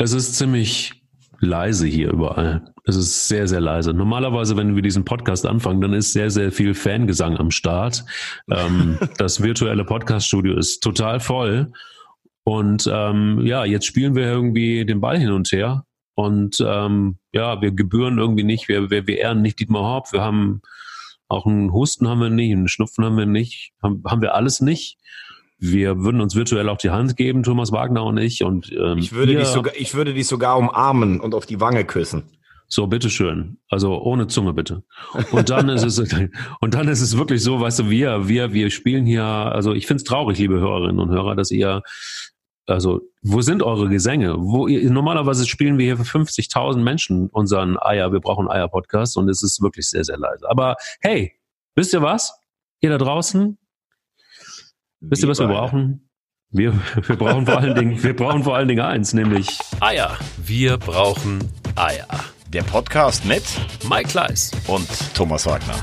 Es ist ziemlich leise hier überall. Es ist sehr, sehr leise. Normalerweise, wenn wir diesen Podcast anfangen, dann ist sehr, sehr viel Fangesang am Start. Ähm, das virtuelle Podcaststudio ist total voll. Und ähm, ja, jetzt spielen wir irgendwie den Ball hin und her. Und ähm, ja, wir gebühren irgendwie nicht, wir, wir, wir ehren nicht Dietmar Haupt. Wir haben auch einen Husten haben wir nicht, einen Schnupfen haben wir nicht, haben, haben wir alles nicht. Wir würden uns virtuell auch die Hand geben, Thomas Wagner und ich. Und, ähm, ich, würde dich sogar, ich würde dich sogar umarmen und auf die Wange küssen. So, bitteschön. Also ohne Zunge bitte. Und dann ist es, und dann ist es wirklich so, weißt du, wir, wir, wir spielen hier, also ich finde es traurig, liebe Hörerinnen und Hörer, dass ihr, also, wo sind eure Gesänge? Wo ihr, normalerweise spielen wir hier für 50.000 Menschen unseren Eier, wir brauchen Eier-Podcast und es ist wirklich sehr, sehr leise. Aber hey, wisst ihr was? Ihr da draußen, Wisst ihr, was wir brauchen? Wir, wir brauchen vor allen Dingen, wir brauchen vor allen Dingen eins, nämlich Eier. Wir brauchen Eier. Der Podcast mit Mike Kleiss und Thomas Wagner.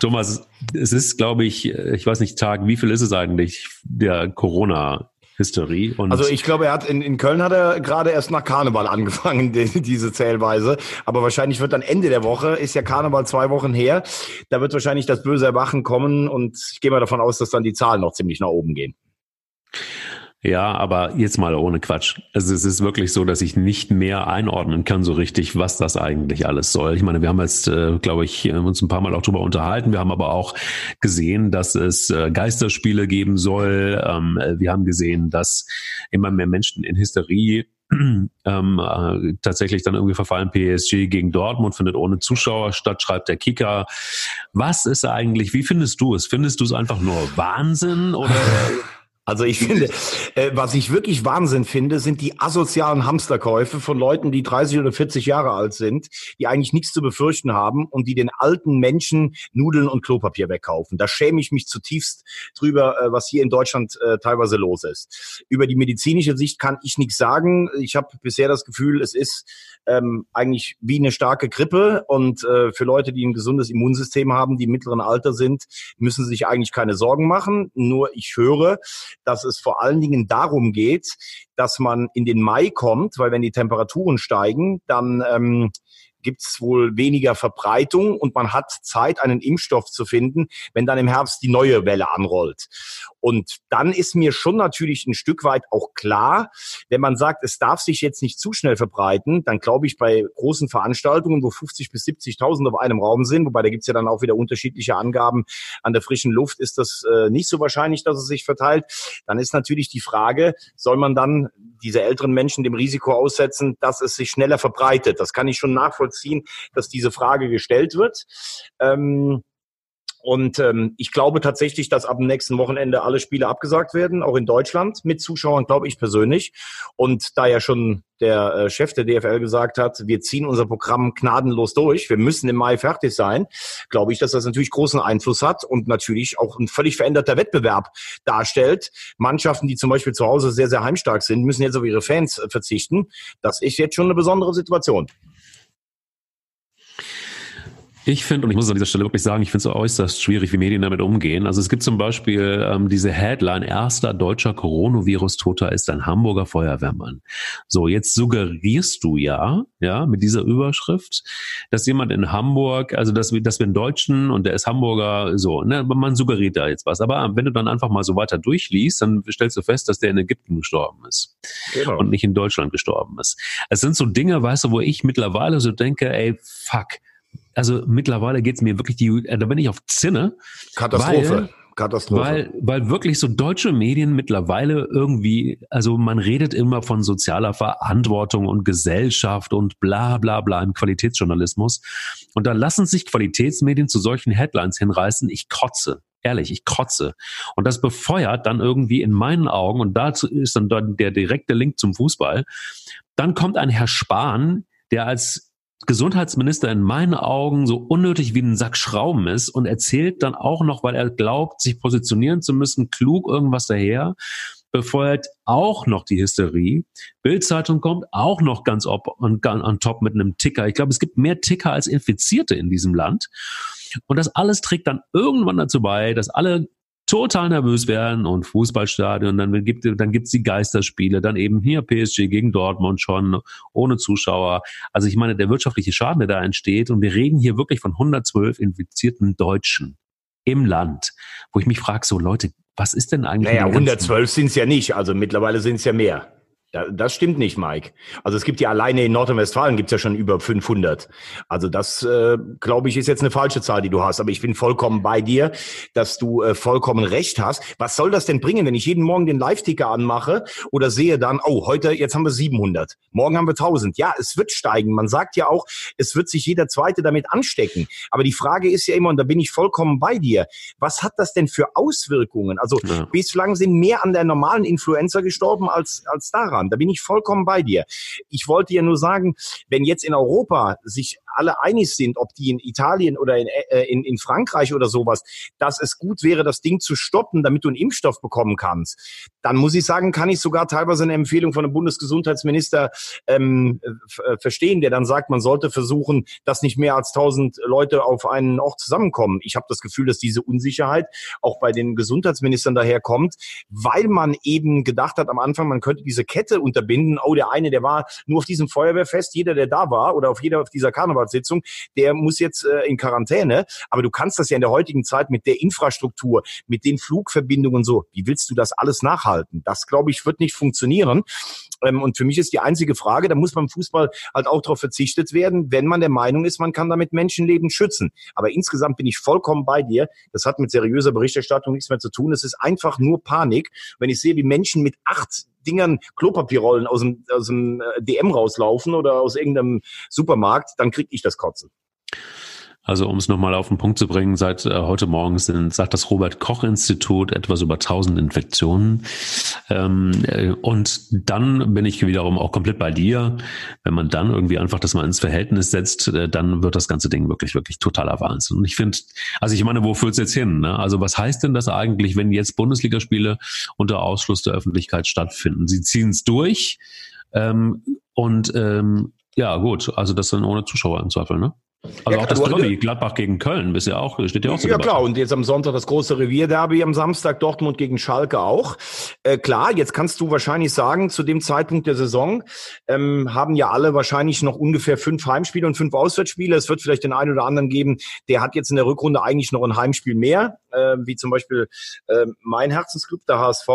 Thomas, es ist, glaube ich, ich weiß nicht, Tag, wie viel ist es eigentlich, der Corona Hysterie. Also ich glaube, er hat in, in Köln hat er gerade erst nach Karneval angefangen, die, diese Zählweise. Aber wahrscheinlich wird dann Ende der Woche, ist ja Karneval zwei Wochen her, da wird wahrscheinlich das böse Erwachen kommen und ich gehe mal davon aus, dass dann die Zahlen noch ziemlich nach oben gehen. Ja, aber jetzt mal ohne Quatsch. Also es ist wirklich so, dass ich nicht mehr einordnen kann so richtig, was das eigentlich alles soll. Ich meine, wir haben jetzt, äh, glaube ich, uns ein paar Mal auch drüber unterhalten. Wir haben aber auch gesehen, dass es äh, Geisterspiele geben soll. Ähm, wir haben gesehen, dass immer mehr Menschen in Hysterie ähm, äh, tatsächlich dann irgendwie verfallen. PSG gegen Dortmund findet ohne Zuschauer statt, schreibt der Kicker. Was ist eigentlich, wie findest du es? Findest du es einfach nur Wahnsinn oder Also ich finde, äh, was ich wirklich Wahnsinn finde, sind die asozialen Hamsterkäufe von Leuten, die 30 oder 40 Jahre alt sind, die eigentlich nichts zu befürchten haben und die den alten Menschen Nudeln und Klopapier wegkaufen. Da schäme ich mich zutiefst drüber, äh, was hier in Deutschland äh, teilweise los ist. Über die medizinische Sicht kann ich nichts sagen. Ich habe bisher das Gefühl, es ist ähm, eigentlich wie eine starke Grippe und äh, für Leute, die ein gesundes Immunsystem haben, die im mittleren Alter sind, müssen sie sich eigentlich keine Sorgen machen. Nur ich höre, dass es vor allen Dingen darum geht, dass man in den Mai kommt, weil wenn die Temperaturen steigen, dann ähm, gibt es wohl weniger Verbreitung und man hat Zeit, einen Impfstoff zu finden, wenn dann im Herbst die neue Welle anrollt. Und dann ist mir schon natürlich ein Stück weit auch klar, wenn man sagt, es darf sich jetzt nicht zu schnell verbreiten, dann glaube ich bei großen Veranstaltungen, wo 50 bis 70.000 auf einem Raum sind, wobei da gibt's ja dann auch wieder unterschiedliche Angaben an der frischen Luft, ist das äh, nicht so wahrscheinlich, dass es sich verteilt. Dann ist natürlich die Frage, soll man dann diese älteren Menschen dem Risiko aussetzen, dass es sich schneller verbreitet? Das kann ich schon nachvollziehen, dass diese Frage gestellt wird. Ähm, und ähm, ich glaube tatsächlich, dass ab dem nächsten Wochenende alle Spiele abgesagt werden, auch in Deutschland mit Zuschauern, glaube ich persönlich. Und da ja schon der äh, Chef der DFL gesagt hat, wir ziehen unser Programm gnadenlos durch, wir müssen im Mai fertig sein, glaube ich, dass das natürlich großen Einfluss hat und natürlich auch ein völlig veränderter Wettbewerb darstellt. Mannschaften, die zum Beispiel zu Hause sehr, sehr heimstark sind, müssen jetzt auf ihre Fans äh, verzichten. Das ist jetzt schon eine besondere Situation. Ich finde, und ich muss an dieser Stelle wirklich sagen, ich finde es äußerst schwierig, wie Medien damit umgehen. Also es gibt zum Beispiel ähm, diese Headline, erster deutscher Coronavirus-Toter ist ein Hamburger Feuerwehrmann. So, jetzt suggerierst du ja, ja, mit dieser Überschrift, dass jemand in Hamburg, also dass wir, dass wir einen Deutschen und der ist Hamburger, so, ne, man suggeriert da jetzt was. Aber wenn du dann einfach mal so weiter durchliest, dann stellst du fest, dass der in Ägypten gestorben ist. Genau. Und nicht in Deutschland gestorben ist. Es sind so Dinge, weißt du, wo ich mittlerweile so denke, ey, fuck, also mittlerweile geht's mir wirklich die, äh, da bin ich auf Zinne. Katastrophe. Weil, Katastrophe. Weil, weil wirklich so deutsche Medien mittlerweile irgendwie, also man redet immer von sozialer Verantwortung und Gesellschaft und bla bla bla im Qualitätsjournalismus. Und da lassen sich Qualitätsmedien zu solchen Headlines hinreißen. Ich kotze. Ehrlich, ich kotze. Und das befeuert dann irgendwie in meinen Augen, und dazu ist dann der direkte Link zum Fußball, dann kommt ein Herr Spahn, der als Gesundheitsminister in meinen Augen so unnötig wie ein Sack Schrauben ist und erzählt dann auch noch, weil er glaubt, sich positionieren zu müssen, klug irgendwas daher, befeuert auch noch die Hysterie. Bildzeitung kommt auch noch ganz op on, on top mit einem Ticker. Ich glaube, es gibt mehr Ticker als Infizierte in diesem Land. Und das alles trägt dann irgendwann dazu bei, dass alle total nervös werden und Fußballstadion, dann gibt dann gibt's die Geisterspiele, dann eben hier PSG gegen Dortmund schon ohne Zuschauer. Also ich meine, der wirtschaftliche Schaden, der da entsteht und wir reden hier wirklich von 112 infizierten Deutschen im Land, wo ich mich frage, so Leute, was ist denn eigentlich? Naja, 112 sind es ja nicht, also mittlerweile sind es ja mehr. Das stimmt nicht, Mike. Also es gibt ja alleine in Nordrhein-Westfalen gibt's ja schon über 500. Also das, äh, glaube ich, ist jetzt eine falsche Zahl, die du hast. Aber ich bin vollkommen bei dir, dass du äh, vollkommen recht hast. Was soll das denn bringen, wenn ich jeden Morgen den Live-Ticker anmache oder sehe dann, oh, heute, jetzt haben wir 700, morgen haben wir 1000. Ja, es wird steigen. Man sagt ja auch, es wird sich jeder Zweite damit anstecken. Aber die Frage ist ja immer, und da bin ich vollkommen bei dir, was hat das denn für Auswirkungen? Also ja. bislang sind mehr an der normalen Influenza gestorben als, als daran haben. Da bin ich vollkommen bei dir. Ich wollte ja nur sagen, wenn jetzt in Europa sich alle einig sind, ob die in Italien oder in, äh, in, in Frankreich oder sowas, dass es gut wäre, das Ding zu stoppen, damit du einen Impfstoff bekommen kannst, dann muss ich sagen, kann ich sogar teilweise eine Empfehlung von einem Bundesgesundheitsminister ähm, äh, verstehen, der dann sagt, man sollte versuchen, dass nicht mehr als tausend Leute auf einen Ort zusammenkommen. Ich habe das Gefühl, dass diese Unsicherheit auch bei den Gesundheitsministern daherkommt, weil man eben gedacht hat am Anfang, man könnte diese Kette unterbinden. Oh, der eine, der war nur auf diesem Feuerwehrfest, jeder, der da war oder auf jeder auf dieser Karneval Aufsichtsratssitzung, der muss jetzt äh, in Quarantäne. Aber du kannst das ja in der heutigen Zeit mit der Infrastruktur, mit den Flugverbindungen so, wie willst du das alles nachhalten? Das, glaube ich, wird nicht funktionieren. Ähm, und für mich ist die einzige Frage, da muss beim Fußball halt auch darauf verzichtet werden, wenn man der Meinung ist, man kann damit Menschenleben schützen. Aber insgesamt bin ich vollkommen bei dir. Das hat mit seriöser Berichterstattung nichts mehr zu tun. Es ist einfach nur Panik. Wenn ich sehe, wie Menschen mit acht Dingern Klopapierrollen aus dem, aus dem äh, DM rauslaufen oder aus irgendeinem Supermarkt, dann kriege ich das Kotzen. Also um es nochmal auf den Punkt zu bringen, seit äh, heute Morgen sind, sagt das Robert Koch Institut etwas über 1000 Infektionen. Ähm, äh, und dann bin ich wiederum auch komplett bei dir. Wenn man dann irgendwie einfach das mal ins Verhältnis setzt, äh, dann wird das ganze Ding wirklich, wirklich totaler Wahnsinn. Und ich finde, also ich meine, wo führt es jetzt hin? Ne? Also was heißt denn das eigentlich, wenn jetzt Bundesligaspiele unter Ausschluss der Öffentlichkeit stattfinden? Sie ziehen es durch ähm, und ähm, ja gut, also das dann ohne Zuschauer im Zweifel, ne? Also ja, auch das Derby, Gladbach gegen Köln, bist ja auch, steht ja auch so Ja klar, und jetzt am Sonntag das große Revierderby, am Samstag Dortmund gegen Schalke auch. Äh, klar, jetzt kannst du wahrscheinlich sagen, zu dem Zeitpunkt der Saison ähm, haben ja alle wahrscheinlich noch ungefähr fünf Heimspiele und fünf Auswärtsspiele. Es wird vielleicht den einen oder anderen geben, der hat jetzt in der Rückrunde eigentlich noch ein Heimspiel mehr, äh, wie zum Beispiel äh, mein Herzensclub, der HSV.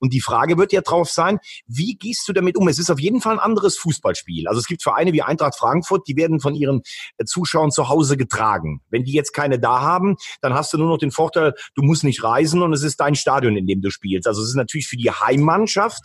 Und die Frage wird ja drauf sein, wie gehst du damit um? Es ist auf jeden Fall ein anderes Fußballspiel. Also es gibt Vereine wie Eintracht Frankfurt, die werden von ihren äh, Zuschauern Zuschauern zu Hause getragen. Wenn die jetzt keine da haben, dann hast du nur noch den Vorteil, du musst nicht reisen und es ist dein Stadion, in dem du spielst. Also es ist natürlich für die Heimmannschaft,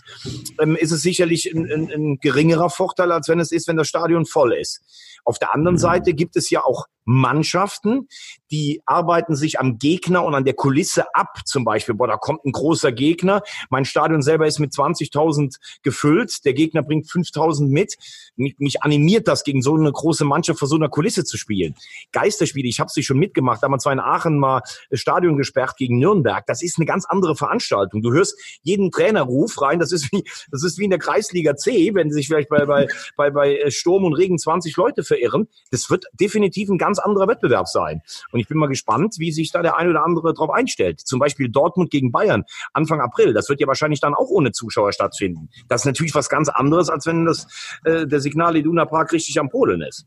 ähm, ist es sicherlich ein, ein, ein geringerer Vorteil, als wenn es ist, wenn das Stadion voll ist. Auf der anderen mhm. Seite gibt es ja auch Mannschaften, die arbeiten sich am Gegner und an der Kulisse ab. Zum Beispiel, boah, da kommt ein großer Gegner. Mein Stadion selber ist mit 20.000 gefüllt. Der Gegner bringt 5.000 mit. Mich, mich, animiert das, gegen so eine große Mannschaft vor so einer Kulisse zu spielen. Geisterspiele, ich habe sie schon mitgemacht. Da haben wir zwar in Aachen mal Stadion gesperrt gegen Nürnberg. Das ist eine ganz andere Veranstaltung. Du hörst jeden Trainerruf rein. Das ist wie, das ist wie in der Kreisliga C, wenn sich vielleicht bei, bei, bei, bei Sturm und Regen 20 Leute verirren. Das wird definitiv ein ganz ganz anderer Wettbewerb sein. Und ich bin mal gespannt, wie sich da der ein oder andere drauf einstellt. Zum Beispiel Dortmund gegen Bayern Anfang April. Das wird ja wahrscheinlich dann auch ohne Zuschauer stattfinden. Das ist natürlich was ganz anderes, als wenn das äh, der Signal Iduna Park richtig am Polen ist.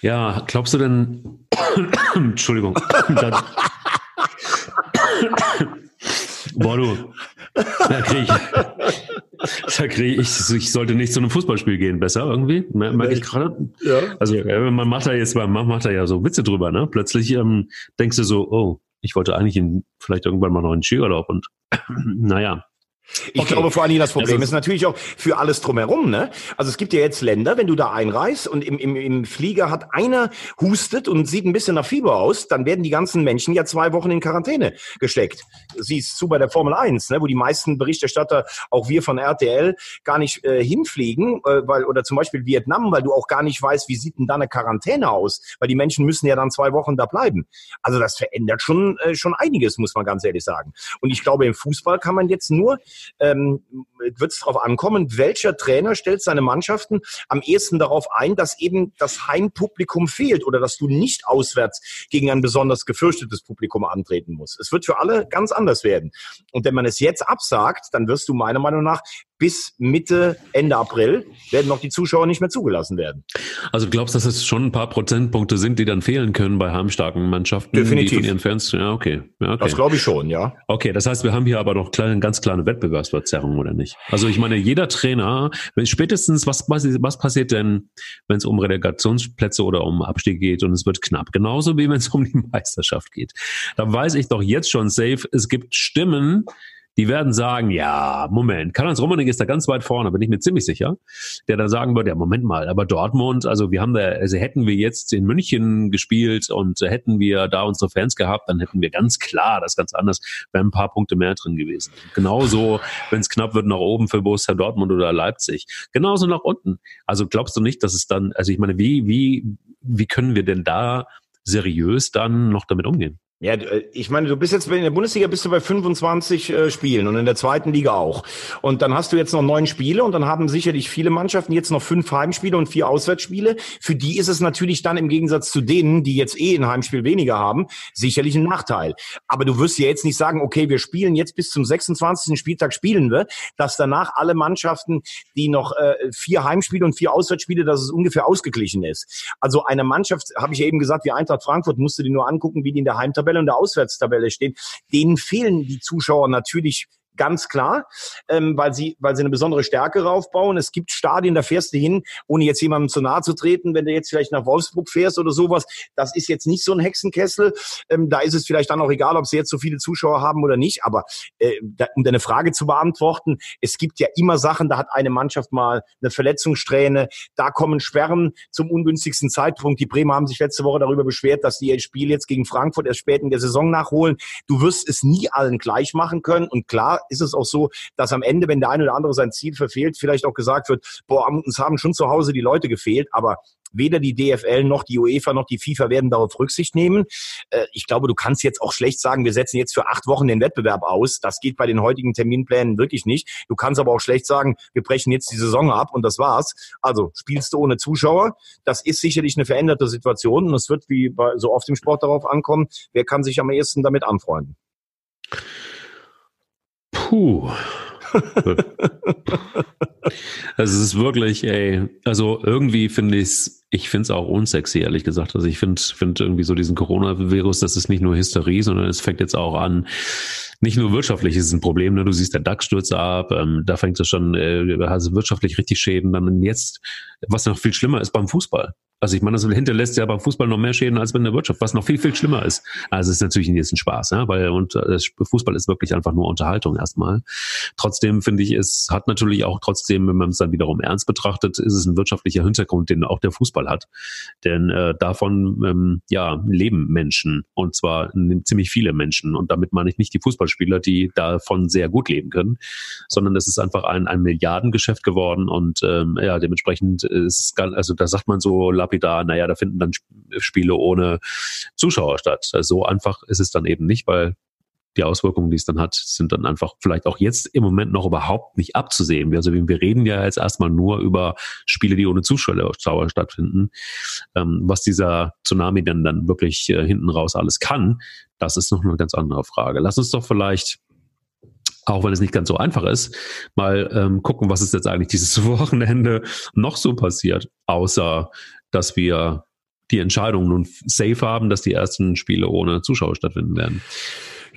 Ja, glaubst du denn, Entschuldigung, Boah, du, da krieg ich, da krieg ich, ich sollte nicht zu einem Fußballspiel gehen, besser irgendwie, merke ich gerade. Ja. Also man macht da jetzt, man macht da ja so Witze drüber, ne? Plötzlich ähm, denkst du so, oh, ich wollte eigentlich in, vielleicht irgendwann mal noch einen Skiurlaub und naja, ich okay. glaube vor allen Dingen das Problem ist, ist natürlich auch für alles drumherum. Ne? Also es gibt ja jetzt Länder, wenn du da einreist und im, im, im Flieger hat einer hustet und sieht ein bisschen nach Fieber aus, dann werden die ganzen Menschen ja zwei Wochen in Quarantäne gesteckt. Siehst du bei der Formel 1, ne, wo die meisten Berichterstatter, auch wir von RTL, gar nicht äh, hinfliegen, äh, weil oder zum Beispiel Vietnam, weil du auch gar nicht weißt, wie sieht denn da eine Quarantäne aus, weil die Menschen müssen ja dann zwei Wochen da bleiben. Also das verändert schon äh, schon einiges, muss man ganz ehrlich sagen. Und ich glaube, im Fußball kann man jetzt nur ähm, wird es darauf ankommen, welcher Trainer stellt seine Mannschaften am ehesten darauf ein, dass eben das Heimpublikum fehlt oder dass du nicht auswärts gegen ein besonders gefürchtetes Publikum antreten musst. Es wird für alle ganz anders werden. Und wenn man es jetzt absagt, dann wirst du meiner Meinung nach bis Mitte, Ende April werden noch die Zuschauer nicht mehr zugelassen werden. Also glaubst du, dass es schon ein paar Prozentpunkte sind, die dann fehlen können bei heimstarken Mannschaften? Definitiv. Die von ihren Fans, ja, okay. Ja, okay. Das glaube ich schon, ja. Okay, das heißt, wir haben hier aber noch kleine, ganz kleine Wettbewerbsverzerrung, oder nicht? Also ich meine, jeder Trainer, spätestens, was, was, was passiert denn, wenn es um Relegationsplätze oder um Abstieg geht und es wird knapp? Genauso wie wenn es um die Meisterschaft geht. Da weiß ich doch jetzt schon safe, es gibt Stimmen, die werden sagen, ja, Moment, Karl-Heinz Rummenigge ist da ganz weit vorne, bin ich mir ziemlich sicher, der da sagen würde, ja, Moment mal, aber Dortmund, also wir haben da, also hätten wir jetzt in München gespielt und hätten wir da unsere Fans gehabt, dann hätten wir ganz klar das ganz anders, wären ein paar Punkte mehr drin gewesen. Genauso, wenn es knapp wird nach oben für Borussia Dortmund oder Leipzig. Genauso nach unten. Also glaubst du nicht, dass es dann, also ich meine, wie, wie, wie können wir denn da seriös dann noch damit umgehen? Ja, äh, ich meine, du bist jetzt in der Bundesliga bist du bei 25 äh, Spielen und in der zweiten Liga auch. Und dann hast du jetzt noch neun Spiele und dann haben sicherlich viele Mannschaften jetzt noch fünf Heimspiele und vier Auswärtsspiele. Für die ist es natürlich dann im Gegensatz zu denen, die jetzt eh ein Heimspiel weniger haben, sicherlich ein Nachteil. Aber du wirst ja jetzt nicht sagen, okay, wir spielen jetzt bis zum 26. Spieltag spielen wir, dass danach alle Mannschaften, die noch äh, vier Heimspiele und vier Auswärtsspiele, dass es ungefähr ausgeglichen ist. Also eine Mannschaft, habe ich ja eben gesagt, wie Eintracht Frankfurt, musst du dir nur angucken, wie die in der Heimtabelle Tabelle und der Auswärtstabelle stehen, denen fehlen die Zuschauer natürlich ganz klar, ähm, weil sie, weil sie eine besondere Stärke raufbauen. Es gibt Stadien, da fährst du hin, ohne jetzt jemandem zu nahe zu treten, wenn du jetzt vielleicht nach Wolfsburg fährst oder sowas. Das ist jetzt nicht so ein Hexenkessel. Ähm, da ist es vielleicht dann auch egal, ob sie jetzt so viele Zuschauer haben oder nicht. Aber äh, da, um deine Frage zu beantworten, es gibt ja immer Sachen, da hat eine Mannschaft mal eine Verletzungssträhne, da kommen Sperren zum ungünstigsten Zeitpunkt. Die Bremer haben sich letzte Woche darüber beschwert, dass die ihr Spiel jetzt gegen Frankfurt erst spät in der Saison nachholen. Du wirst es nie allen gleich machen können. Und klar, ist es auch so, dass am Ende, wenn der eine oder andere sein Ziel verfehlt, vielleicht auch gesagt wird, boah, uns haben schon zu Hause die Leute gefehlt, aber weder die DFL noch die UEFA noch die FIFA werden darauf Rücksicht nehmen. Äh, ich glaube, du kannst jetzt auch schlecht sagen, wir setzen jetzt für acht Wochen den Wettbewerb aus. Das geht bei den heutigen Terminplänen wirklich nicht. Du kannst aber auch schlecht sagen, wir brechen jetzt die Saison ab und das war's. Also spielst du ohne Zuschauer. Das ist sicherlich eine veränderte Situation und es wird wie bei so oft im Sport darauf ankommen, wer kann sich am ehesten damit anfreunden. Puh. also es ist wirklich, ey, also irgendwie finde ich es, ich finde es auch unsexy, ehrlich gesagt. Also ich finde finde irgendwie so diesen Coronavirus, das ist nicht nur Hysterie, sondern es fängt jetzt auch an, nicht nur wirtschaftlich ist es ein Problem, ne? du siehst der DAX stürzt ab, ähm, da fängt es schon, äh, also wirtschaftlich richtig Schäden, dann jetzt, was noch viel schlimmer ist beim Fußball. Also ich meine, das hinterlässt ja beim Fußball noch mehr Schäden als bei der Wirtschaft, was noch viel, viel schlimmer ist. Also es ist natürlich jetzt ein Spaß, ja, weil und äh, Fußball ist wirklich einfach nur Unterhaltung erstmal. Trotzdem finde ich, es hat natürlich auch trotzdem, wenn man es dann wiederum ernst betrachtet, ist es ein wirtschaftlicher Hintergrund, den auch der Fußball hat. Denn äh, davon ähm, ja leben Menschen und zwar ziemlich viele Menschen. Und damit meine ich nicht die Fußballspieler, die davon sehr gut leben können, sondern es ist einfach ein, ein Milliardengeschäft geworden und ähm, ja, dementsprechend ist es, also da sagt man so, lapidar, naja, da finden dann Spiele ohne Zuschauer statt. Also so einfach ist es dann eben nicht, weil die Auswirkungen, die es dann hat, sind dann einfach vielleicht auch jetzt im Moment noch überhaupt nicht abzusehen. Also wir reden ja jetzt erstmal nur über Spiele, die ohne Zuschauer stattfinden. Ähm, was dieser Tsunami dann, dann wirklich äh, hinten raus alles kann, das ist noch eine ganz andere Frage. Lass uns doch vielleicht auch wenn es nicht ganz so einfach ist, mal ähm, gucken, was ist jetzt eigentlich dieses Wochenende noch so passiert, außer dass wir die Entscheidung nun safe haben, dass die ersten Spiele ohne Zuschauer stattfinden werden.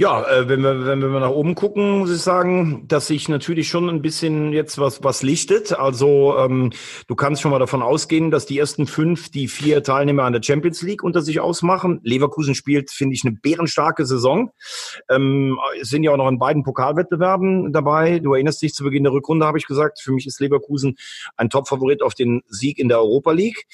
Ja, äh, wenn, wir, wenn wir nach oben gucken, muss ich sagen, dass sich natürlich schon ein bisschen jetzt was, was lichtet. Also ähm, du kannst schon mal davon ausgehen, dass die ersten fünf, die vier Teilnehmer an der Champions League unter sich ausmachen. Leverkusen spielt, finde ich, eine bärenstarke Saison. Ähm, sind ja auch noch in beiden Pokalwettbewerben dabei. Du erinnerst dich, zu Beginn der Rückrunde habe ich gesagt, für mich ist Leverkusen ein Top-Favorit auf den Sieg in der Europa League.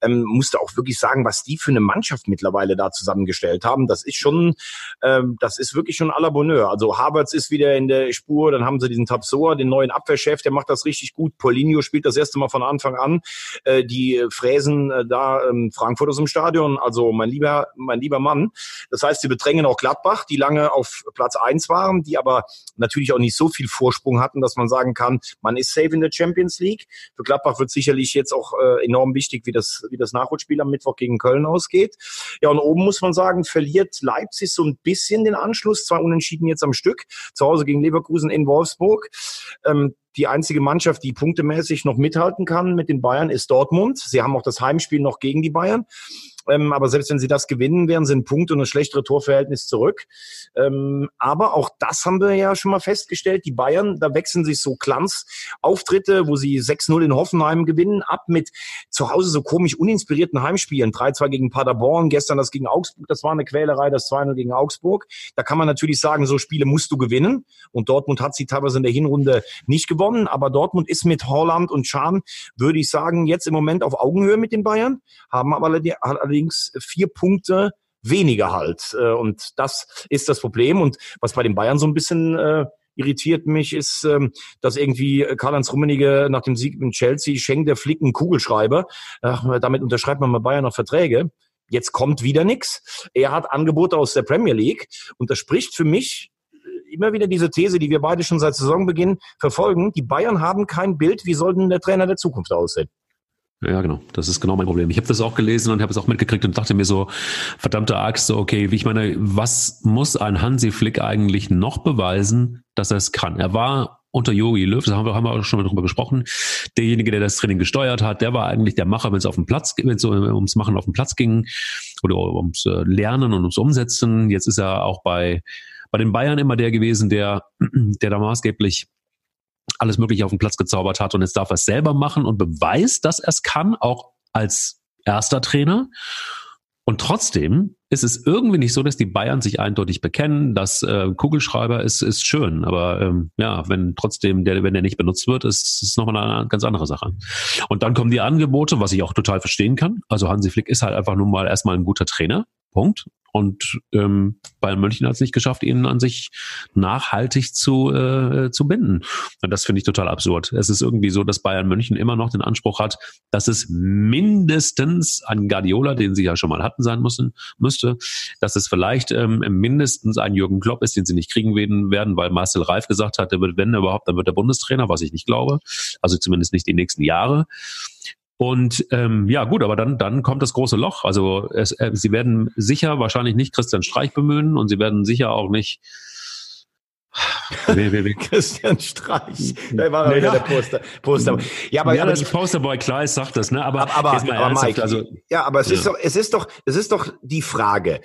Ähm, musste auch wirklich sagen, was die für eine Mannschaft mittlerweile da zusammengestellt haben. Das ist schon, ähm, das ist ist wirklich schon à la Bonheur. Also Havertz ist wieder in der Spur, dann haben sie diesen Tapsoa, den neuen Abwehrchef, der macht das richtig gut. Paulinho spielt das erste Mal von Anfang an. Äh, die fräsen äh, da ähm, Frankfurt aus dem Stadion, also mein lieber, mein lieber Mann. Das heißt, sie bedrängen auch Gladbach, die lange auf Platz eins waren, die aber natürlich auch nicht so viel Vorsprung hatten, dass man sagen kann, man ist safe in der Champions League. Für Gladbach wird sicherlich jetzt auch äh, enorm wichtig, wie das, wie das Nachholspiel am Mittwoch gegen Köln ausgeht. Ja, und oben muss man sagen, verliert Leipzig so ein bisschen den Anschluss. Zwei Unentschieden jetzt am Stück. Zu Hause gegen Leverkusen in Wolfsburg. Ähm, die einzige Mannschaft, die punktemäßig noch mithalten kann mit den Bayern, ist Dortmund. Sie haben auch das Heimspiel noch gegen die Bayern. Ähm, aber selbst wenn sie das gewinnen, wären sie ein Punkt und ein schlechtere Torverhältnis zurück. Ähm, aber auch das haben wir ja schon mal festgestellt. Die Bayern, da wechseln sich so Glanzauftritte, wo sie 6-0 in Hoffenheim gewinnen, ab mit zu Hause so komisch uninspirierten Heimspielen. 3-2 gegen Paderborn, gestern das gegen Augsburg, das war eine Quälerei, das 2-0 gegen Augsburg. Da kann man natürlich sagen, so Spiele musst du gewinnen. Und Dortmund hat sie teilweise in der Hinrunde nicht gewonnen. Aber Dortmund ist mit Holland und Schahn, würde ich sagen, jetzt im Moment auf Augenhöhe mit den Bayern, haben aber allerdings vier Punkte weniger halt. Äh, und das ist das Problem. Und was bei den Bayern so ein bisschen äh, irritiert mich, ist, ähm, dass irgendwie Karl-Heinz Rummenigge nach dem Sieg in Chelsea schenkt der Flick einen Kugelschreiber. Ach, damit unterschreibt man bei Bayern noch Verträge. Jetzt kommt wieder nichts. Er hat Angebote aus der Premier League und das spricht für mich immer wieder diese These, die wir beide schon seit Saisonbeginn verfolgen. Die Bayern haben kein Bild. Wie soll denn der Trainer der Zukunft aussehen? Ja, genau. Das ist genau mein Problem. Ich habe das auch gelesen und habe es auch mitgekriegt und dachte mir so, verdammte Axt, so, okay, wie ich meine, was muss ein Hansi Flick eigentlich noch beweisen, dass er es kann? Er war unter Jogi Löw, das haben wir, haben wir auch schon mal drüber gesprochen, derjenige, der das Training gesteuert hat, der war eigentlich der Macher, wenn es auf dem Platz, wenn es ums Machen auf dem Platz ging oder ums äh, Lernen und ums Umsetzen. Jetzt ist er auch bei, bei den Bayern immer der gewesen, der, der da maßgeblich alles Mögliche auf den Platz gezaubert hat und jetzt darf er es selber machen und beweist, dass er es kann, auch als erster Trainer. Und trotzdem ist es irgendwie nicht so, dass die Bayern sich eindeutig bekennen, dass äh, Kugelschreiber ist, ist schön, aber ähm, ja, wenn trotzdem der, wenn der nicht benutzt wird, ist es nochmal eine ganz andere Sache. Und dann kommen die Angebote, was ich auch total verstehen kann. Also Hansi Flick ist halt einfach nun mal erstmal ein guter Trainer. Punkt. Und ähm, Bayern München hat es nicht geschafft, ihn an sich nachhaltig zu, äh, zu binden. Und das finde ich total absurd. Es ist irgendwie so, dass Bayern München immer noch den Anspruch hat, dass es mindestens ein Guardiola, den sie ja schon mal hatten, sein müssen, müsste, dass es vielleicht ähm, mindestens ein Jürgen Klopp ist, den sie nicht kriegen werden, weil Marcel Reif gesagt hat, der wird, wenn überhaupt, dann wird der Bundestrainer, was ich nicht glaube. Also zumindest nicht die nächsten Jahre. Und ähm, ja, gut, aber dann, dann kommt das große Loch. Also es, äh, sie werden sicher wahrscheinlich nicht Christian Streich bemühen und sie werden sicher auch nicht Christian Streich, da war naja. wieder der Poster. Poster. Ja, aber, ja, aber das Posterboy Kleis sagt das, ne? Aber, aber, aber, aber Mike, also, ja, aber es ja. ist doch, es ist doch, es ist doch die Frage.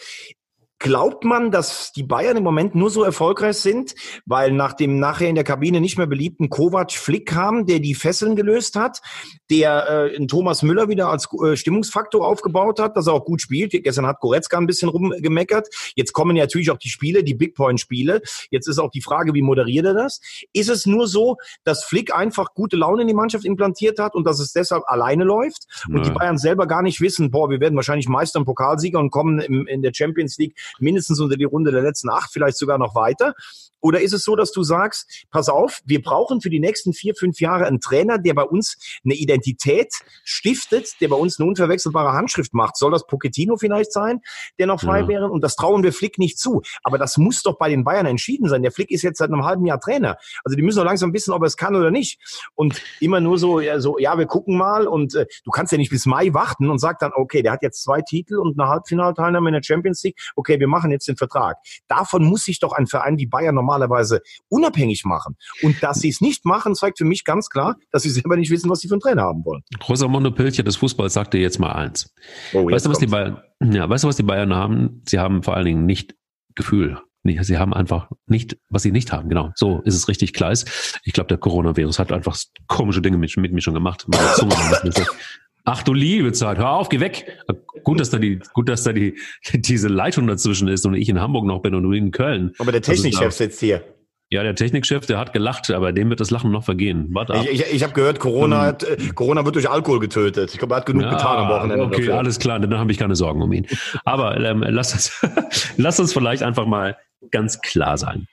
Glaubt man, dass die Bayern im Moment nur so erfolgreich sind, weil nach dem nachher in der Kabine nicht mehr beliebten Kovac Flick kam, der die Fesseln gelöst hat, der äh, Thomas Müller wieder als äh, Stimmungsfaktor aufgebaut hat, dass er auch gut spielt. Gestern hat Goretzka ein bisschen rumgemeckert. Jetzt kommen ja natürlich auch die Spiele, die Big Point Spiele. Jetzt ist auch die Frage, wie moderiert er das? Ist es nur so, dass Flick einfach gute Laune in die Mannschaft implantiert hat und dass es deshalb alleine läuft und die Bayern selber gar nicht wissen, boah, wir werden wahrscheinlich Meister und Pokalsieger und kommen im, in der Champions League mindestens unter die Runde der letzten acht, vielleicht sogar noch weiter? Oder ist es so, dass du sagst, pass auf, wir brauchen für die nächsten vier, fünf Jahre einen Trainer, der bei uns eine Identität stiftet, der bei uns eine unverwechselbare Handschrift macht? Soll das Pochettino vielleicht sein, der noch frei ja. wäre? Und das trauen wir Flick nicht zu. Aber das muss doch bei den Bayern entschieden sein. Der Flick ist jetzt seit einem halben Jahr Trainer. Also die müssen doch langsam wissen, ob er es kann oder nicht. Und immer nur so, ja, so, ja wir gucken mal. Und äh, du kannst ja nicht bis Mai warten und sag dann, okay, der hat jetzt zwei Titel und eine Halbfinalteilnahme in der Champions League. Okay, wir machen jetzt den Vertrag. Davon muss sich doch ein Verein wie Bayern normalerweise unabhängig machen. Und dass sie es nicht machen, zeigt für mich ganz klar, dass sie selber nicht wissen, was sie für einen Trainer haben wollen. Rosamondo Pilcher des Fußballs sagte jetzt mal eins. Oh, weißt du, was die Bayern, ja, weißt du, was die Bayern haben? Sie haben vor allen Dingen nicht Gefühl. Sie haben einfach nicht, was sie nicht haben. Genau, so ist es richtig Kleis. Ich glaube, der Coronavirus hat einfach komische Dinge mit, mit mir schon gemacht. Ach du liebe Zeit, hör auf, geh weg. Gut, dass da die, gut, dass da die, diese Leitung dazwischen ist und ich in Hamburg noch bin und du in Köln. Aber der Technikchef sitzt hier. Ja, der Technikchef, der hat gelacht, aber dem wird das Lachen noch vergehen. Warte ab. Ich, ich, ich habe gehört, Corona, um, hat, äh, Corona wird durch Alkohol getötet. Ich glaube, er hat genug ja, getan am Wochenende. Okay, dafür. alles klar, dann habe ich keine Sorgen um ihn. Aber ähm, lass, uns, lass uns vielleicht einfach mal ganz klar sein.